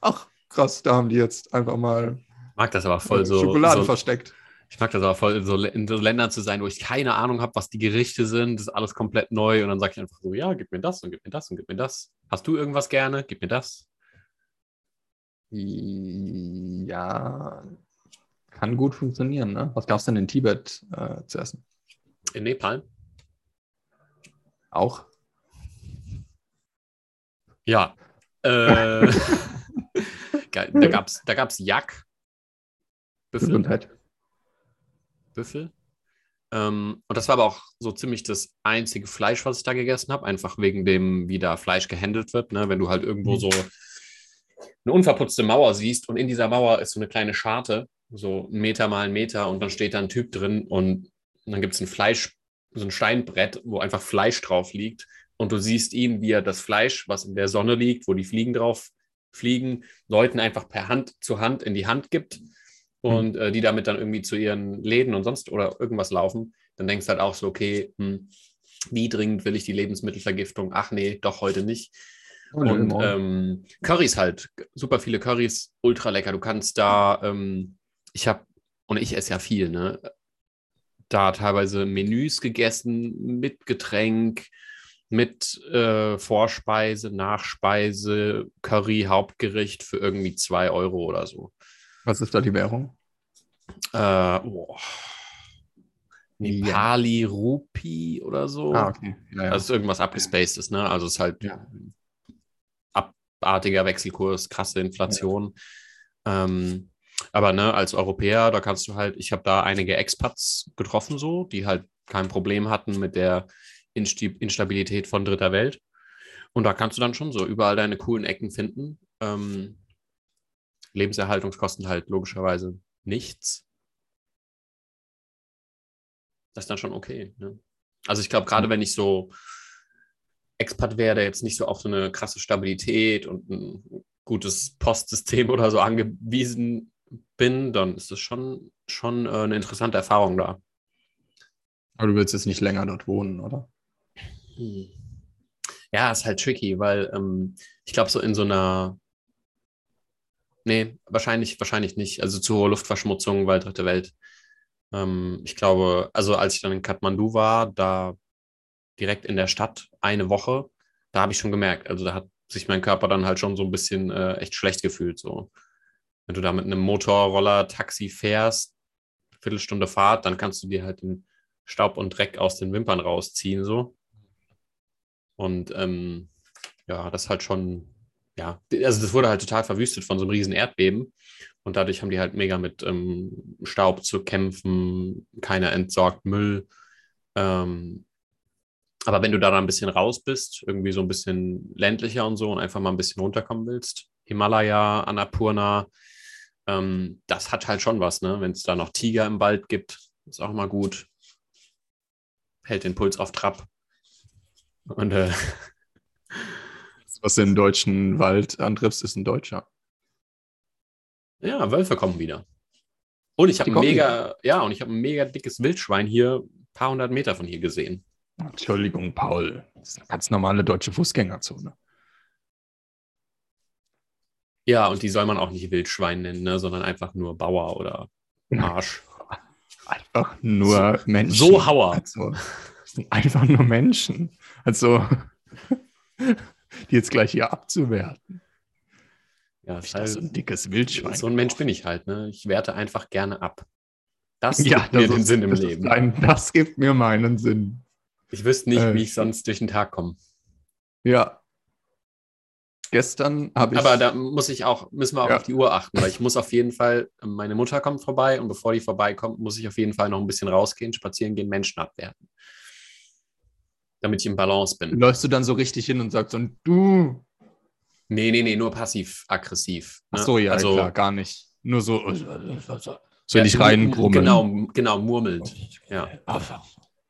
S1: Ach, krass, da haben die jetzt einfach mal
S2: ich mag das aber voll so.
S1: Schokolade
S2: so,
S1: versteckt.
S2: Ich mag das aber voll, so in so Ländern zu sein, wo ich keine Ahnung habe, was die Gerichte sind. Das ist alles komplett neu. Und dann sage ich einfach so: Ja, gib mir das und gib mir das und gib mir das. Hast du irgendwas gerne? Gib mir das.
S1: Ja, kann gut funktionieren. Ne? Was gab es denn in Tibet äh, zu essen?
S2: In Nepal?
S1: Auch?
S2: Ja. Äh, <laughs> Da gab es da gab's Jack.
S1: Büffel. Gesundheit.
S2: Büffel. Ähm, und das war aber auch so ziemlich das einzige Fleisch, was ich da gegessen habe, einfach wegen dem, wie da Fleisch gehandelt wird. Ne? Wenn du halt irgendwo mhm. so eine unverputzte Mauer siehst und in dieser Mauer ist so eine kleine Scharte, so ein Meter mal ein Meter und dann steht da ein Typ drin und dann gibt es ein Fleisch, so ein Steinbrett, wo einfach Fleisch drauf liegt und du siehst ihn, wie er das Fleisch, was in der Sonne liegt, wo die Fliegen drauf fliegen, Leuten einfach per Hand zu Hand in die Hand gibt und äh, die damit dann irgendwie zu ihren Läden und sonst oder irgendwas laufen, dann denkst du halt auch so, okay, hm, wie dringend will ich die Lebensmittelvergiftung? Ach nee, doch heute nicht. Und ähm, Currys halt, super viele Currys, ultra lecker. Du kannst da, ähm, ich habe, und ich esse ja viel, ne? Da teilweise Menüs gegessen mit Getränk, mit äh, Vorspeise, Nachspeise, Curry, Hauptgericht für irgendwie 2 Euro oder so.
S1: Was ist da die Währung?
S2: Äh, oh. Nepali Rupi oder so.
S1: Ah, okay.
S2: Ja, ja. Das ist irgendwas abgespacedes, ne? Also es ist halt ja. abartiger Wechselkurs, krasse Inflation. Ähm, aber ne, als Europäer, da kannst du halt, ich habe da einige Expats getroffen, so, die halt kein Problem hatten mit der Instabilität von dritter Welt. Und da kannst du dann schon so überall deine coolen Ecken finden. Ähm, Lebenserhaltungskosten halt logischerweise nichts. das ist dann schon okay. Ne? Also ich glaube, gerade wenn ich so Expat wäre, der jetzt nicht so auf so eine krasse Stabilität und ein gutes Postsystem <laughs> oder so angewiesen bin, dann ist das schon, schon äh, eine interessante Erfahrung da.
S1: Aber du willst jetzt nicht länger dort wohnen, oder?
S2: Hm. Ja, ist halt tricky, weil ähm, ich glaube, so in so einer. Nee, wahrscheinlich, wahrscheinlich nicht. Also zu hohe Luftverschmutzung, weil dritte Welt. Ähm, ich glaube, also als ich dann in Kathmandu war, da direkt in der Stadt eine Woche, da habe ich schon gemerkt, also da hat sich mein Körper dann halt schon so ein bisschen äh, echt schlecht gefühlt. So. Wenn du da mit einem Motorroller Taxi fährst, Viertelstunde Fahrt, dann kannst du dir halt den Staub und Dreck aus den Wimpern rausziehen, so. Und ähm, ja, das halt schon, ja, also das wurde halt total verwüstet von so einem riesen Erdbeben. Und dadurch haben die halt mega mit ähm, Staub zu kämpfen, keiner entsorgt Müll. Ähm, aber wenn du da dann ein bisschen raus bist, irgendwie so ein bisschen ländlicher und so und einfach mal ein bisschen runterkommen willst, Himalaya, Annapurna, ähm, das hat halt schon was, ne? Wenn es da noch Tiger im Wald gibt, ist auch mal gut. Hält den Puls auf Trab. Und äh,
S1: was du im deutschen Wald antriffst, ist ein Deutscher.
S2: Ja, Wölfe kommen wieder. Und ich habe ein mega, ja, und ich habe ein mega dickes Wildschwein hier, ein paar hundert Meter von hier gesehen.
S1: Entschuldigung, Paul. Das ist eine ganz normale deutsche Fußgängerzone.
S2: Ja, und die soll man auch nicht Wildschwein nennen, ne, sondern einfach nur Bauer oder Arsch.
S1: Einfach nur
S2: so,
S1: Menschen.
S2: So Hauer.
S1: Also, einfach nur Menschen. Also, die jetzt gleich hier abzuwerten.
S2: Ja, das
S1: ist halt, so ein dickes Wildschwein.
S2: So ein Mensch bin ich halt. Ne? Ich werte einfach gerne ab. Das
S1: ja,
S2: gibt mir den Sinn im Leben.
S1: Ein, das gibt mir meinen Sinn.
S2: Ich wüsste nicht, äh, wie ich sonst durch den Tag komme.
S1: Ja. Gestern habe ich.
S2: Aber da muss ich auch, müssen wir auch ja. auf die Uhr achten, weil ich muss auf jeden Fall, meine Mutter kommt vorbei und bevor die vorbeikommt, muss ich auf jeden Fall noch ein bisschen rausgehen, spazieren gehen, Menschen abwerten. Damit ich im Balance bin.
S1: Läufst du dann so richtig hin und sagst und du.
S2: Nee, nee, nee, nur passiv-aggressiv.
S1: Ne? Ach so, ja, also, klar, gar nicht. Nur so. So ja, nicht reingrummeln.
S2: Genau, genau, murmelt. Ja.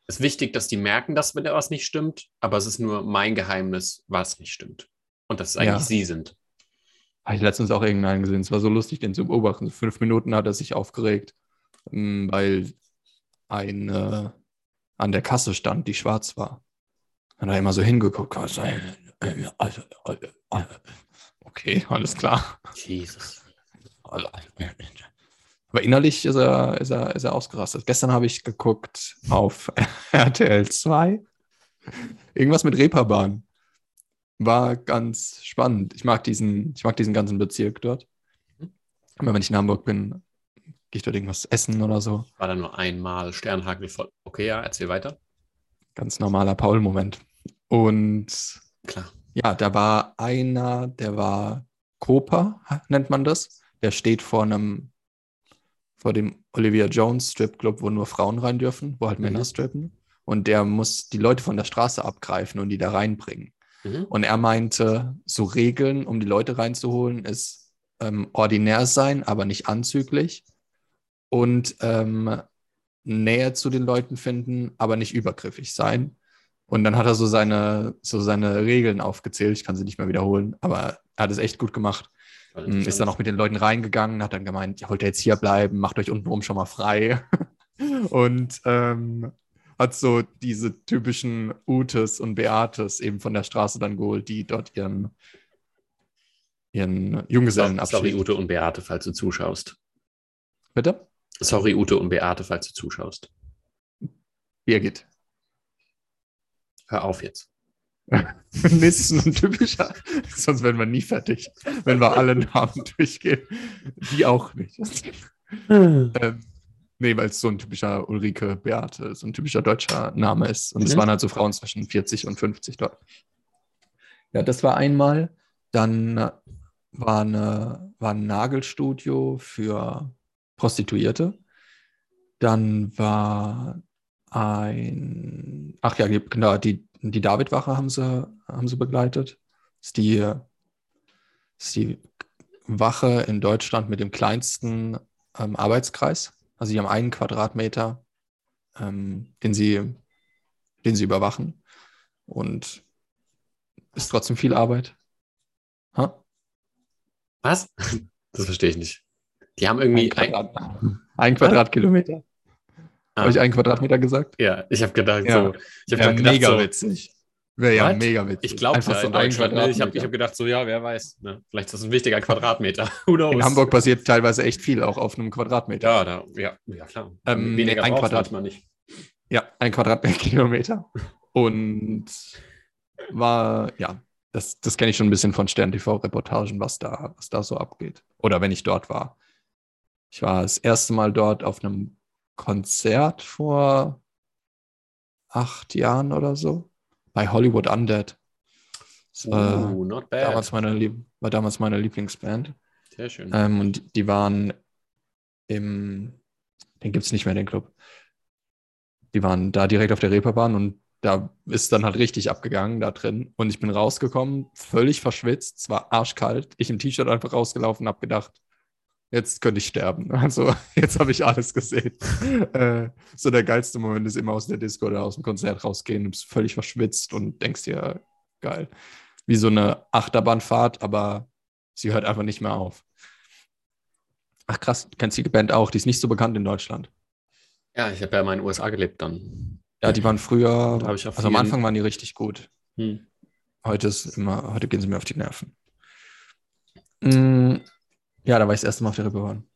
S2: Es ist wichtig, dass die merken, dass was nicht stimmt, aber es ist nur mein Geheimnis, was nicht stimmt. Und dass es eigentlich ja. sie sind.
S1: Habe ich letztens auch irgendeinen gesehen. Es war so lustig, den zu beobachten. Fünf Minuten hat er sich aufgeregt, weil eine an der Kasse stand, die schwarz war. Hat er immer so hingeguckt. Also, okay, alles klar.
S2: Jesus.
S1: Aber innerlich ist er, ist er, ist er ausgerastet. Gestern habe ich geguckt auf <laughs> RTL 2. Irgendwas mit Reeperbahn. War ganz spannend. Ich mag diesen, ich mag diesen ganzen Bezirk dort. Aber wenn ich in Hamburg bin, gehe ich dort irgendwas essen oder so.
S2: War da nur einmal Sternhagel voll. Okay, ja, erzähl weiter.
S1: Ganz normaler Paul-Moment. Und
S2: Klar.
S1: ja, da war einer, der war Copa, nennt man das. Der steht vor einem vor dem Olivia Jones Stripclub, wo nur Frauen rein dürfen, wo halt mhm. Männer strippen. Und der muss die Leute von der Straße abgreifen und die da reinbringen. Mhm. Und er meinte, so Regeln, um die Leute reinzuholen, ist ähm, ordinär sein, aber nicht anzüglich. Und ähm, Nähe zu den Leuten finden, aber nicht übergriffig sein. Und dann hat er so seine, so seine Regeln aufgezählt. Ich kann sie nicht mehr wiederholen, aber er hat es echt gut gemacht. Mm, ist dann auch mit den Leuten reingegangen, hat dann gemeint, ihr wollt jetzt hier bleiben, macht euch untenrum schon mal frei. <laughs> und ähm, hat so diese typischen Utes und Beates eben von der Straße dann geholt, die dort ihren, ihren Junggesellenabschied...
S2: Sorry, Ute und Beate, falls du zuschaust.
S1: Bitte?
S2: Sorry, Ute und Beate, falls du zuschaust.
S1: Birgit.
S2: Hör auf jetzt. <laughs>
S1: nee, ist ein typischer, <laughs> sonst werden wir nie fertig, wenn wir alle Namen <laughs> durchgehen. Die auch nicht. ähm, nee, weil es so ein typischer Ulrike Beate, so ein typischer deutscher Name ist. Und es mhm. waren halt so Frauen zwischen 40 und 50 dort. Ja, das war einmal. Dann war, eine, war ein Nagelstudio für Prostituierte. Dann war ein, ach ja, genau, die die Davidwache haben sie, haben sie begleitet. Das ist die, ist die Wache in Deutschland mit dem kleinsten ähm, Arbeitskreis. Also die haben einen Quadratmeter ähm, den, sie, den sie überwachen. Und ist trotzdem viel Arbeit. Ha?
S2: Was? <laughs> Das verstehe ich nicht. Die haben irgendwie.
S1: Ein, Quadrat, ein <laughs> Quadratkilometer. Ah. Habe ich einen Quadratmeter gesagt?
S2: Ja, ich habe gedacht,
S1: Ja.
S2: so. Ich habe
S1: Ja,
S2: gedacht,
S1: mega
S2: so,
S1: witzig. Wäre ja
S2: What?
S1: mega witzig.
S2: Ich glaube
S1: Einfach so
S2: in
S1: ein.
S2: Ne? Ich habe ich
S1: Quadratmeter.
S2: hab gedacht, so, ja, wer weiß. Ne? Vielleicht ist das ein wichtiger Quadratmeter. <laughs>
S1: In Hamburg passiert teilweise echt viel, auch auf einem Quadratmeter.
S2: Ja, da, ja, ja klar.
S1: Ähm,
S2: Weniger
S1: ein Quadrat-
S2: manchmal nicht.
S1: Ja, ein Quadratkilometer. <laughs> Und war, ja, das, das kenne ich schon ein bisschen von Stern TV-Reportagen, was da, was da so abgeht. Oder wenn ich dort war. Ich war das erste Mal dort auf einem Konzert vor acht Jahren oder so. Bei Hollywood Undead. Das war,
S2: Uh, not bad.
S1: damals meine, Lieb- war damals meine Lieblingsband.
S2: Sehr schön.
S1: Ähm, und die waren im, den gibt es nicht mehr, den Club. Die waren da direkt auf der Reeperbahn und da ist dann halt richtig abgegangen da drin. Und ich bin rausgekommen, völlig verschwitzt, es war arschkalt. Ich im T-Shirt einfach rausgelaufen, hab gedacht, jetzt könnte ich sterben. <laughs> Also jetzt habe ich alles gesehen. <laughs> äh, so der geilste Moment ist immer aus der Disco oder aus dem Konzert rausgehen, du bist völlig verschwitzt und denkst dir, geil. Wie so eine Achterbahnfahrt, aber sie hört einfach nicht mehr auf. Ach krass, du kennst die Band auch, die ist nicht so bekannt in Deutschland.
S2: ja, ich habe ja mal in den USA gelebt dann.
S1: Ja, die waren früher, also am Anfang waren die richtig gut.
S2: Hm.
S1: Heute ist immer, heute gehen sie mir auf die Nerven. Mm, ja, da war ich das erste Mal auf der Reeperbahn.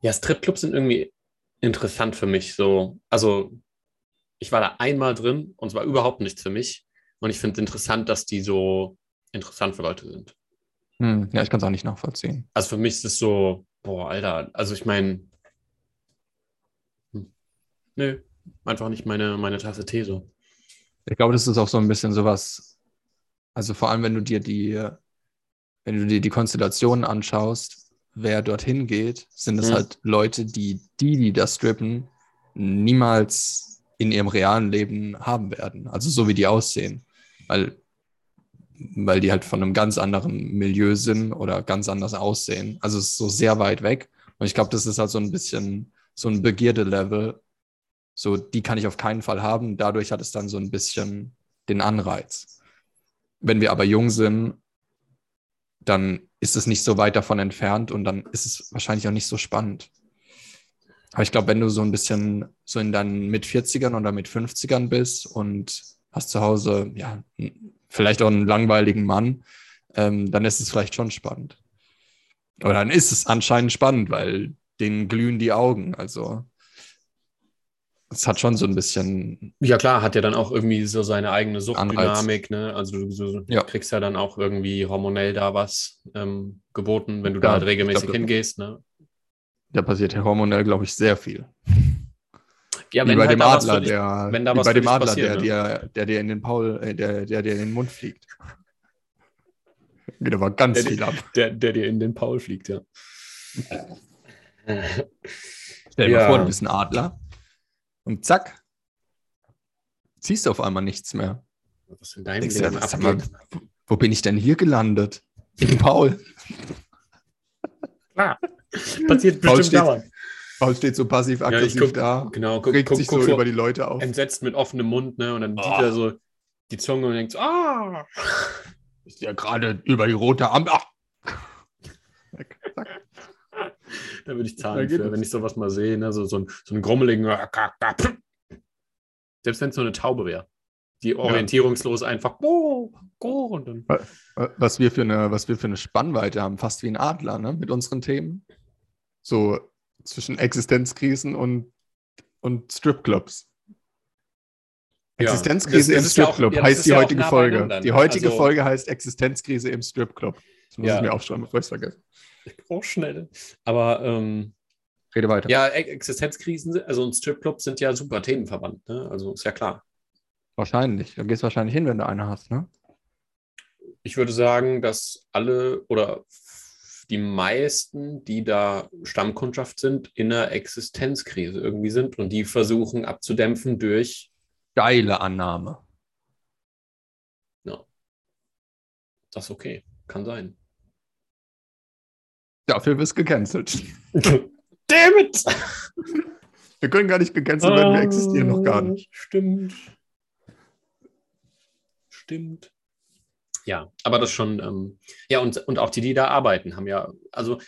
S2: Ja, Stripclubs sind irgendwie interessant für mich. So, also ich war da einmal drin und es war überhaupt nichts für mich. Und ich finde es interessant, dass die so interessant für Leute sind.
S1: Hm, ja, ich kann es auch nicht nachvollziehen.
S2: Also für mich ist es so, boah, Alter, also ich meine, hm, nö, einfach nicht meine, meine Tasse Tee so.
S1: Ich glaube, das ist auch so ein bisschen sowas, also vor allem, wenn du dir die, wenn du dir die Konstellationen anschaust, wer dorthin geht, sind es
S2: Mhm.
S1: halt Leute, die die, die das strippen, niemals in ihrem realen Leben haben werden. Also so wie die aussehen. Weil, weil die halt von einem ganz anderen Milieu sind oder ganz anders aussehen. Also es ist so sehr weit weg. Und ich glaube, das ist halt so ein bisschen so ein Begierde-Level. So, die kann ich auf keinen Fall haben. Dadurch hat es dann so ein bisschen den Anreiz. Wenn wir aber jung sind, dann ist es nicht so weit davon entfernt und dann ist es wahrscheinlich auch nicht so spannend. Aber ich glaube, wenn du so ein bisschen so in deinen mit 40ern oder mit 50ern bist und hast zu Hause, ja, vielleicht auch einen langweiligen Mann, ähm, dann ist es vielleicht schon spannend. Oder dann ist es anscheinend spannend, weil denen glühen die Augen. Also es hat schon so ein bisschen,
S2: Ja klar, hat ja dann auch irgendwie so seine eigene Suchtdynamik, ne? Also du, du
S1: Ja.
S2: kriegst ja dann auch irgendwie hormonell da was ähm, geboten, wenn du
S1: Ja,
S2: da halt regelmäßig
S1: glaub,
S2: hingehst, ne?
S1: da passiert ja hormonell, glaube ich, sehr viel.
S2: Ja,
S1: wie bei
S2: halt
S1: dem Adler,
S2: dich-
S1: der,
S2: wenn da was
S1: bei dem Adler,
S2: passiert,
S1: der,
S2: ne?
S1: dir, der dir in den Paul, äh, der, der dir in den Mund fliegt. Geht aber ganz
S2: Der-
S1: viel ab.
S2: der, der dir in den Paul fliegt, ja.
S1: Stell dir
S2: Ja.
S1: mal vor, du bist ein Adler und zack, siehst du auf einmal nichts mehr.
S2: Was in deinem
S1: Denkst
S2: Leben
S1: sag mal, wo bin ich denn hier gelandet? Im Paul.
S2: Klar. Passiert
S1: Paul
S2: bestimmt
S1: steht-
S2: dauernd.
S1: Paul steht so
S2: Ja,
S1: passiv-aggressiv
S2: guck,
S1: da,
S2: genau, guck,
S1: regt
S2: guck,
S1: sich
S2: guck
S1: so
S2: so
S1: über die Leute auf.
S2: entsetzt mit offenem Mund, ne? Und dann sieht
S1: Oh.
S2: er so die Zunge und denkt so, ah!
S1: Ist ja gerade über die rote Ampel. Ah! Zack, zack.
S2: Da würde ich zahlen für, wenn ich sowas mal sehe, ne? So, so, ein, so einen grummeligen. Selbst wenn es nur eine Taube wäre. Die orientierungslos einfach. Oh, oh, und dann.
S1: was wir für eine, was wir für eine Spannweite haben, fast wie ein Adler, ne, mit unseren Themen. So zwischen Existenzkrisen und, und Stripclubs.
S2: Ja,
S1: Existenzkrise
S2: das-
S1: im
S2: das ja
S1: Stripclub
S2: ja,
S1: heißt die
S2: ja
S1: heutige
S2: nah
S1: Folge. Die
S2: ne?
S1: heutige
S2: Also-
S1: Folge heißt Existenzkrise im Stripclub. Das muss
S2: Ja.
S1: ich mir aufschreiben, bevor ich es vergesse. <laughs>
S2: Oh, schnell. Aber ähm,
S1: Rede weiter.
S2: ja, Existenzkrisen, also ein Stripclub sind ja super themenverwandt, ne? Also ist ja klar.
S1: Wahrscheinlich. Da gehst du wahrscheinlich hin, wenn du eine hast, ne?
S2: Ich würde sagen, dass alle oder die meisten, die da Stammkundschaft sind, in einer Existenzkrise irgendwie sind und die versuchen abzudämpfen durch,
S1: Geile Annahme.
S2: das ist okay, kann sein.
S1: Dafür wirst du gecancelt. <laughs>
S2: Damn it!
S1: Wir können gar nicht gecancelt werden, wir existieren noch gar nicht.
S2: Stimmt. Stimmt. Ja, aber das schon, ähm, ja, und, und auch die, die da arbeiten, haben ja, also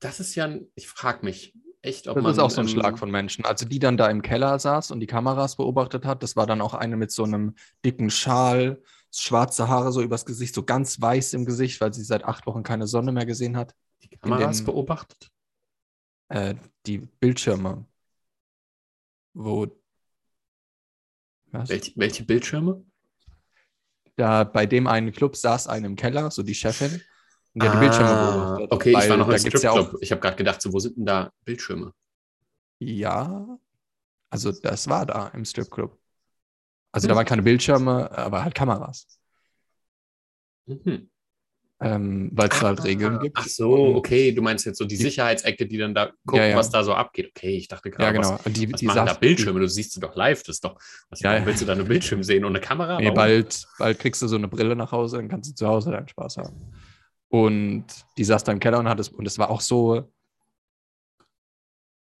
S2: das ist ja, ich frage mich echt, ob
S1: Das
S2: man.
S1: ist auch so ein
S2: ähm,
S1: Schlag von Menschen. Also die dann da im Keller saß und die Kameras beobachtet hat, das war dann auch eine mit so einem dicken Schal, schwarze Haare so übers Gesicht, so ganz weiß im Gesicht, weil sie seit acht Wochen keine Sonne mehr gesehen hat.
S2: Die Kameras
S1: den-
S2: beobachtet.
S1: Äh, die Bildschirme. Wo. Was?
S2: Welche, welche Bildschirme?
S1: Da bei dem einen Club saß eine im Keller, so die Chefin. Und die hat die Bildschirme beobachtet.
S2: Ah, Okay, ich war noch im
S1: gibt's ja
S2: Stripclub.
S1: auch.
S2: ich habe gerade gedacht, so, wo sind denn da Bildschirme?
S1: Ja. Also das war da im Stripclub. Also da
S2: Hm.
S1: waren keine Bildschirme, aber halt Kameras.
S2: Mhm.
S1: Ähm, weil es halt Regeln gibt.
S2: Ach so, okay, du meinst jetzt so die
S1: Die-
S2: Sicherheitsecke, die dann da gucken,
S1: Ja, ja.
S2: was da so abgeht. Okay, ich dachte gerade,
S1: Ja, genau.
S2: was,
S1: Und die,
S2: was
S1: die
S2: machen da Bildschirme? Du siehst sie doch live, das ist doch, was
S1: Ja,
S2: willst du da eine Bildschirm sehen ohne Kamera?
S1: Nee, bald, bald kriegst du so eine Brille nach Hause, dann kannst du zu Hause deinen Spaß haben. Und die saß da im Keller und hat es, und es war auch so,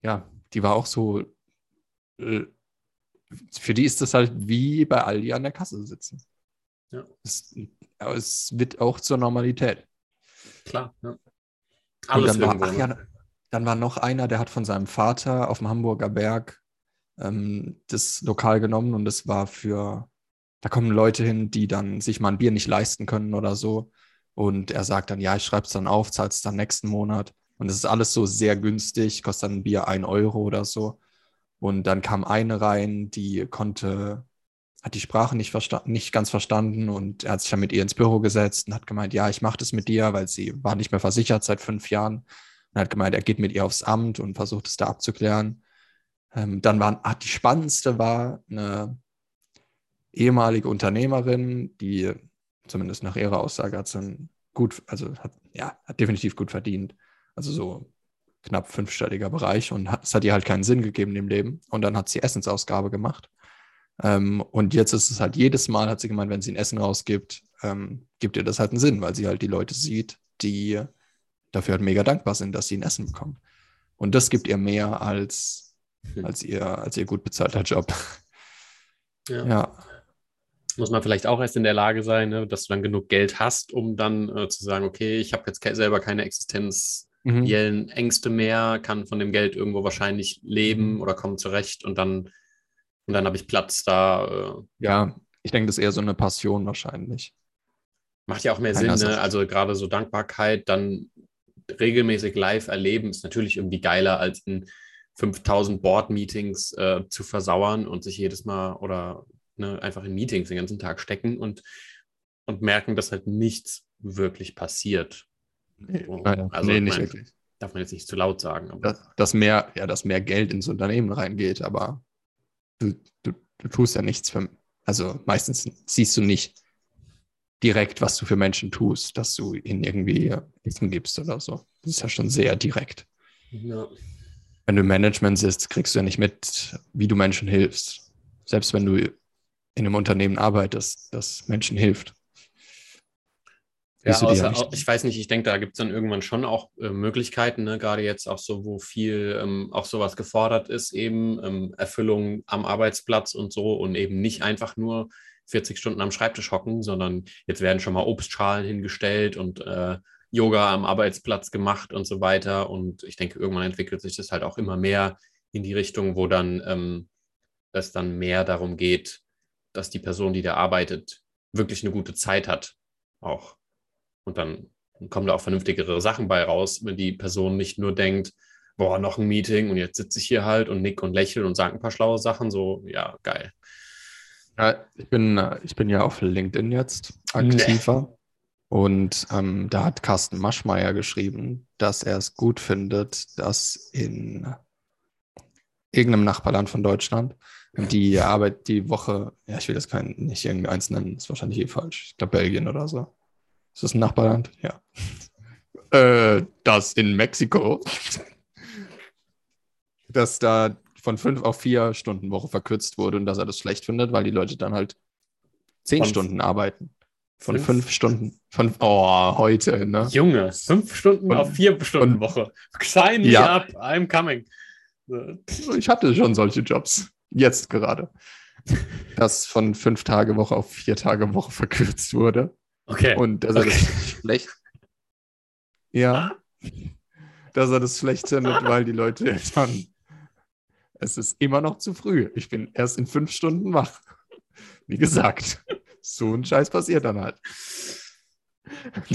S1: ja, die war auch so, äh, für die ist das halt wie bei Aldi an der Kasse sitzen.
S2: Ja.
S1: Es, aber es wird auch zur Normalität.
S2: Klar, ja. Alles
S1: dann war, ja, dann war noch einer, der hat von seinem Vater auf dem Hamburger Berg ähm, das Lokal genommen und das war für, da kommen Leute hin, die dann sich mal ein Bier nicht leisten können oder so. Und er sagt dann, ja, ich schreibe es dann auf, zahle es dann nächsten Monat. Und es ist alles so sehr günstig, kostet dann ein Bier ein Euro oder so. Und dann kam eine rein, die konnte, hat die Sprache nicht, versta nicht ganz verstanden und er hat sich dann mit ihr ins Büro gesetzt und hat gemeint, ja, ich mache das mit dir, weil sie war nicht mehr versichert seit fünf Jahren. Und hat gemeint, er geht mit ihr aufs Amt und versucht es da abzuklären. Ähm, dann war, ah, die spannendste war eine ehemalige Unternehmerin, die zumindest nach ihrer Aussage hat ein gut, also hat, ja, hat definitiv gut verdient. Also so knapp fünfstelliger Bereich und es hat ihr halt keinen Sinn gegeben im Leben. Und dann hat sie Essensausgabe gemacht. Ähm, und jetzt ist es halt jedes Mal, hat sie gemeint, wenn sie ein Essen rausgibt, ähm, gibt ihr das halt einen Sinn, weil sie halt die Leute sieht, die dafür halt mega dankbar sind, dass sie ein Essen bekommen. Und das gibt ihr mehr als,
S2: Hm.
S1: als, ihr, als ihr gut bezahlter Job.
S2: Ja.
S1: Ja,
S2: Muss man vielleicht auch erst in der Lage sein, ne, dass du dann genug Geld hast, um dann äh, zu sagen, okay, ich habe jetzt ke selber keine existenziellen
S1: mhm.
S2: Ängste mehr, kann von dem Geld irgendwo wahrscheinlich leben oder kommen zurecht und dann, und dann habe ich Platz da. Äh,
S1: ja, ich denke, das ist eher so eine Passion wahrscheinlich.
S2: Macht ja auch mehr Sinn, ne? Also gerade so Dankbarkeit, dann regelmäßig live erleben, ist natürlich irgendwie geiler, als in 5000 Board-Meetings äh, zu versauern und sich jedes Mal oder ne, einfach in Meetings den ganzen Tag stecken und, und merken, dass halt nichts wirklich passiert. So,
S1: Naja,
S2: also
S1: nee,
S2: ich
S1: nicht
S2: mein,
S1: wirklich.
S2: Darf man jetzt nicht zu laut sagen. Aber
S1: Dass, dass, mehr, ja, dass mehr Geld ins Unternehmen reingeht, aber du, du, du tust ja nichts für, also meistens siehst du nicht direkt, was du für Menschen tust, dass du ihnen irgendwie Essen gibst oder so. Das ist ja schon sehr direkt.
S2: ja.
S1: Wenn du im Management sitzt, kriegst du ja nicht mit, wie du Menschen hilfst. Selbst wenn du in einem Unternehmen arbeitest, das Menschen hilft.
S2: Ja, außer,
S1: nicht.
S2: ich weiß nicht, ich denke, da gibt es dann irgendwann schon auch äh, Möglichkeiten, ne? gerade jetzt auch so, wo viel ähm, auch sowas gefordert ist, eben ähm, Erfüllung am Arbeitsplatz und so und eben nicht einfach nur 40 Stunden am Schreibtisch hocken, sondern jetzt werden schon mal Obstschalen hingestellt und äh, Yoga am Arbeitsplatz gemacht und so weiter. Und ich denke, irgendwann entwickelt sich das halt auch immer mehr in die Richtung, wo dann ähm, es dann mehr darum geht, dass die Person, die da arbeitet, wirklich eine gute Zeit hat. Auch. Und dann kommen da auch vernünftigere Sachen bei raus, wenn die Person nicht nur denkt, boah, noch ein Meeting und jetzt sitze ich hier halt und nick und lächle und sage ein paar schlaue Sachen, so, ja, geil.
S1: Ja, ich bin, äh, ich bin ja auf LinkedIn jetzt aktiver. Und ähm, da hat Carsten Maschmeyer geschrieben, dass er es gut findet, dass in irgendeinem Nachbarland von Deutschland die Arbeit die Woche, ja, ich will das kein, nicht irgendeins nennen, ist wahrscheinlich eh falsch. Ich glaube Belgien oder so. Ist das ein Nachbarland? Ja. Äh, das in Mexiko. dass da von fünf auf vier Stunden Woche verkürzt wurde und dass er das schlecht findet, weil die Leute dann halt zehn
S2: Von-
S1: Stunden arbeiten. Von
S2: Fünf?
S1: fünf, Stunden. Von, oh, heute, ne?
S2: Junge, fünf Stunden
S1: Und-
S2: auf vier Stunden
S1: und-
S2: Woche. Sign me
S1: Ja.
S2: up, I'm coming.
S1: Ich hatte schon solche Jobs. Jetzt gerade. Das von fünf Tage Woche auf vier Tage Woche verkürzt wurde.
S2: Okay.
S1: Und dass er
S2: Okay.
S1: das schlecht. <laughs> Ja. Dass er das schlecht findet, weil die Leute <laughs> dann. Es ist immer noch zu früh. Ich bin erst in fünf Stunden wach. Wie gesagt, <laughs> so ein Scheiß passiert dann halt.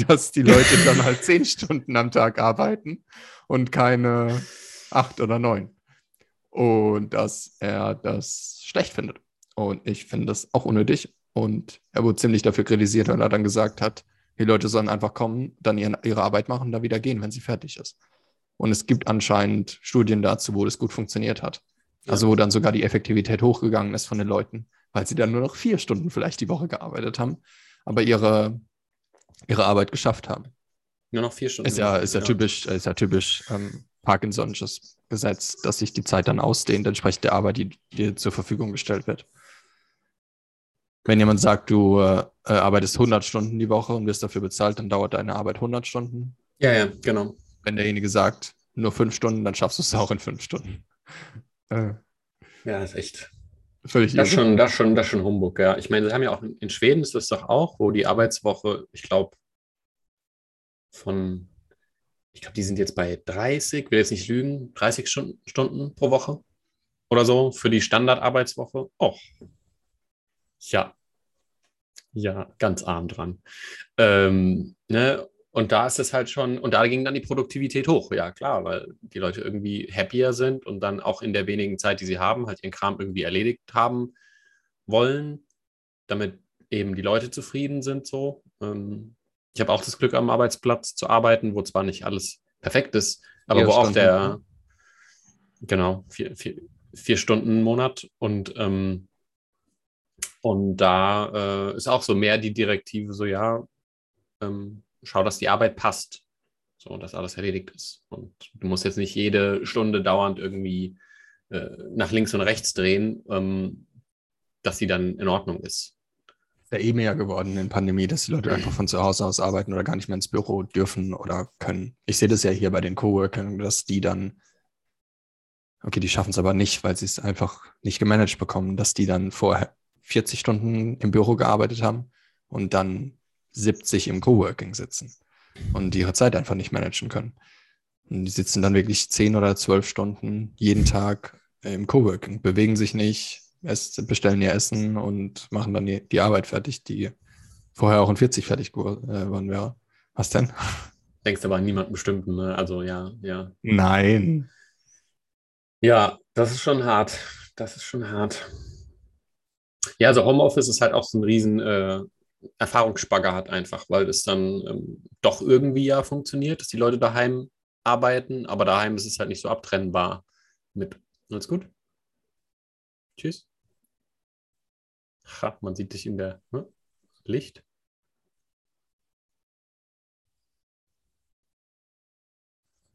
S1: Dass die Leute dann halt zehn Stunden am Tag arbeiten und keine acht oder neun. Und dass er das schlecht findet. Und ich finde das auch unnötig. Und er wurde ziemlich dafür kritisiert, weil er dann gesagt hat, die Leute sollen einfach kommen, dann ihren, ihre Arbeit machen und dann wieder gehen, wenn sie fertig ist. Und es gibt anscheinend Studien dazu, wo das gut funktioniert hat. Also wo dann sogar die Effektivität hochgegangen ist von den Leuten, weil sie dann nur noch vier Stunden vielleicht die Woche gearbeitet haben, aber ihre, ihre Arbeit geschafft haben.
S2: Nur noch vier Stunden.
S1: Ist ja, ist ja typisch, ist ja typisch ähm, Parkinson'sches Gesetz, dass sich die Zeit dann ausdehnt, entsprechend der Arbeit, die dir zur Verfügung gestellt wird. Wenn jemand sagt, du äh, äh, arbeitest 100 Stunden die Woche und wirst dafür bezahlt, dann dauert deine Arbeit 100 Stunden.
S2: Ja, ja, genau.
S1: Wenn derjenige sagt, nur fünf Stunden, dann schaffst du es auch in fünf Stunden. Äh,
S2: Ja, ist echt.
S1: völlig
S2: Das ist schon, das ist schon, das schon Humbug, ja. Ich meine, sie haben ja auch in Schweden ist das doch auch, wo die Arbeitswoche, ich glaube, von, ich glaube, die sind jetzt bei 30, will jetzt nicht lügen, 30 Stunden, Stunden pro Woche oder so für die Standardarbeitswoche. Oh. Ja. Ja, ganz arm dran. Ähm, ne? Und da ist es halt schon, und da ging dann die Produktivität hoch, ja klar, weil die Leute irgendwie happier sind und dann auch in der wenigen Zeit, die sie haben, halt ihren Kram irgendwie erledigt haben wollen, damit eben die Leute zufrieden sind so. Ähm, ich habe auch das Glück, am Arbeitsplatz zu arbeiten, wo zwar nicht alles perfekt ist, aber
S1: Vier
S2: wo auch der, genau, vier, vier, vier Stunden im Monat und ähm, und da äh, ist auch so mehr die Direktive, so ja, ähm, schau, dass die Arbeit passt, so dass alles erledigt ist. Und du musst jetzt nicht jede Stunde dauernd irgendwie äh, nach links und rechts drehen, ähm, dass sie dann in Ordnung ist.
S1: Ist ja eh mehr geworden in Pandemie, dass die Leute einfach von zu Hause aus arbeiten oder gar nicht mehr ins Büro dürfen oder können. Ich sehe das ja hier bei den Coworkern, dass die dann, okay, die schaffen es aber nicht, weil sie es einfach nicht gemanagt bekommen, dass die dann vorher 40 Stunden im Büro gearbeitet haben und dann 70 im Coworking sitzen und ihre Zeit einfach nicht managen können. Und die sitzen dann wirklich 10 oder 12 Stunden jeden Tag im Coworking, bewegen sich nicht, bestellen ihr Essen und machen dann die, die Arbeit fertig, die vorher auch in 40 fertig geworden wäre. Was denn? <laughs>
S2: Denkst aber an niemanden bestimmten, ne? Also ja, ja.
S1: Nein.
S2: Ja, das ist schon hart. Das ist schon hart. Ja, also Homeoffice ist halt auch so ein riesen äh, Erfahrungsspagat einfach, weil es dann ähm, doch irgendwie ja funktioniert, dass die Leute daheim arbeiten, aber daheim ist es halt nicht so abtrennbar mit. Alles gut? Tschüss. Ha, man sieht dich in der ne? Licht.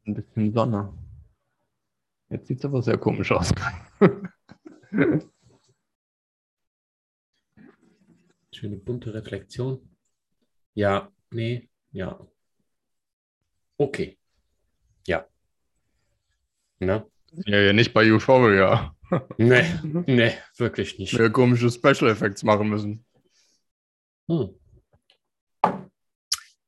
S1: Ein bisschen Sonne. Jetzt sieht es aber sehr komisch aus. <laughs>
S2: Schöne bunte Reflexion. Ja, nee, ja. Okay. Ja. Na?
S1: ja, ja, nicht bei Euphoria.
S2: Nee, <laughs> nee, wirklich nicht.
S1: Wir komische Special Effects machen müssen.
S2: Hm.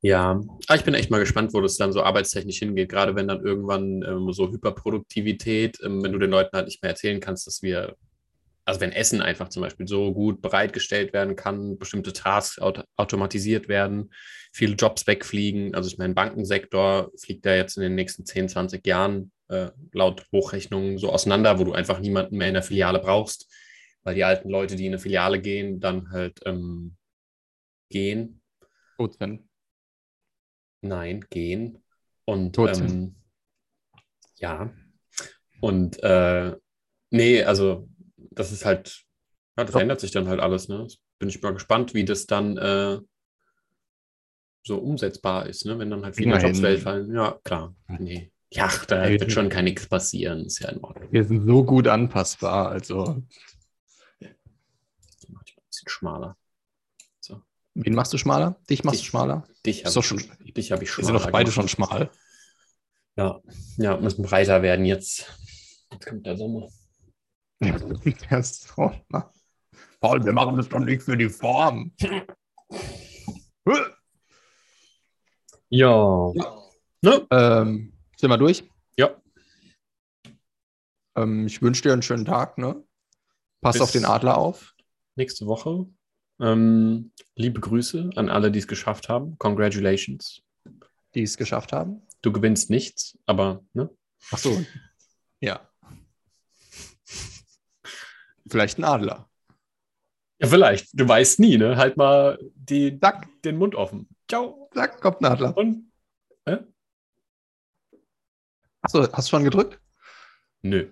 S2: Ja, aber ich bin echt mal gespannt, wo das dann so arbeitstechnisch hingeht, gerade wenn dann irgendwann ähm, so Hyperproduktivität, ähm, wenn du den Leuten halt nicht mehr erzählen kannst, dass wir, also wenn Essen einfach zum Beispiel so gut bereitgestellt werden kann, bestimmte Tasks aut automatisiert werden, viele Jobs wegfliegen. Also ich meine, Bankensektor fliegt da jetzt in den nächsten 10, 20 Jahren äh, laut Hochrechnungen so auseinander, wo du einfach niemanden mehr in der Filiale brauchst, weil die alten Leute, die in eine Filiale gehen, dann halt ähm, gehen.
S1: Tot sind.
S2: Nein, gehen. Und
S1: Tot sind.
S2: ähm, ja. Und äh, nee, also das ist halt, ja, das
S1: Doch.
S2: ändert sich dann halt alles, ne? Bin ich mal gespannt, wie das dann äh, so umsetzbar ist, ne? Wenn dann halt viele
S1: wir
S2: Jobs wegfallen. Ja, klar. Nee. Ja, da wird schon kein nichts passieren, ist ja in Ordnung.
S1: Wir sind so gut anpassbar. Also,
S2: Ich mach dich ein bisschen schmaler.
S1: wen machst du schmaler? Dich machst du
S2: Dich.
S1: schmaler?
S2: Dich habe ich,
S1: schon-
S2: dich hab ich
S1: Wir
S2: schmaler
S1: sind doch beide
S2: gemacht.
S1: schon schmal.
S2: Ja, ja, müssen breiter werden jetzt. Jetzt kommt der Sommer.
S1: Der so, na. Paul, wir machen das doch nicht für die Form.
S2: Ja. Ne?
S1: Ähm, sind wir durch?
S2: Ja.
S1: Ähm, ich wünsche dir einen schönen Tag, ne? Pass
S2: Bis-
S1: auf den Adler auf.
S2: Nächste Woche. Ähm, liebe Grüße an alle, die es geschafft haben. Congratulations.
S1: die es geschafft haben.
S2: Du gewinnst nichts, aber ne?
S1: Ach so. Ja. Vielleicht ein Adler.
S2: Ja, vielleicht. Du weißt nie, ne? Halt mal die,
S1: Zack,
S2: den Mund offen. Ciao.
S1: zack, kommt ein Adler.
S2: Und?
S1: Achso, hast du schon gedrückt?
S2: Nö.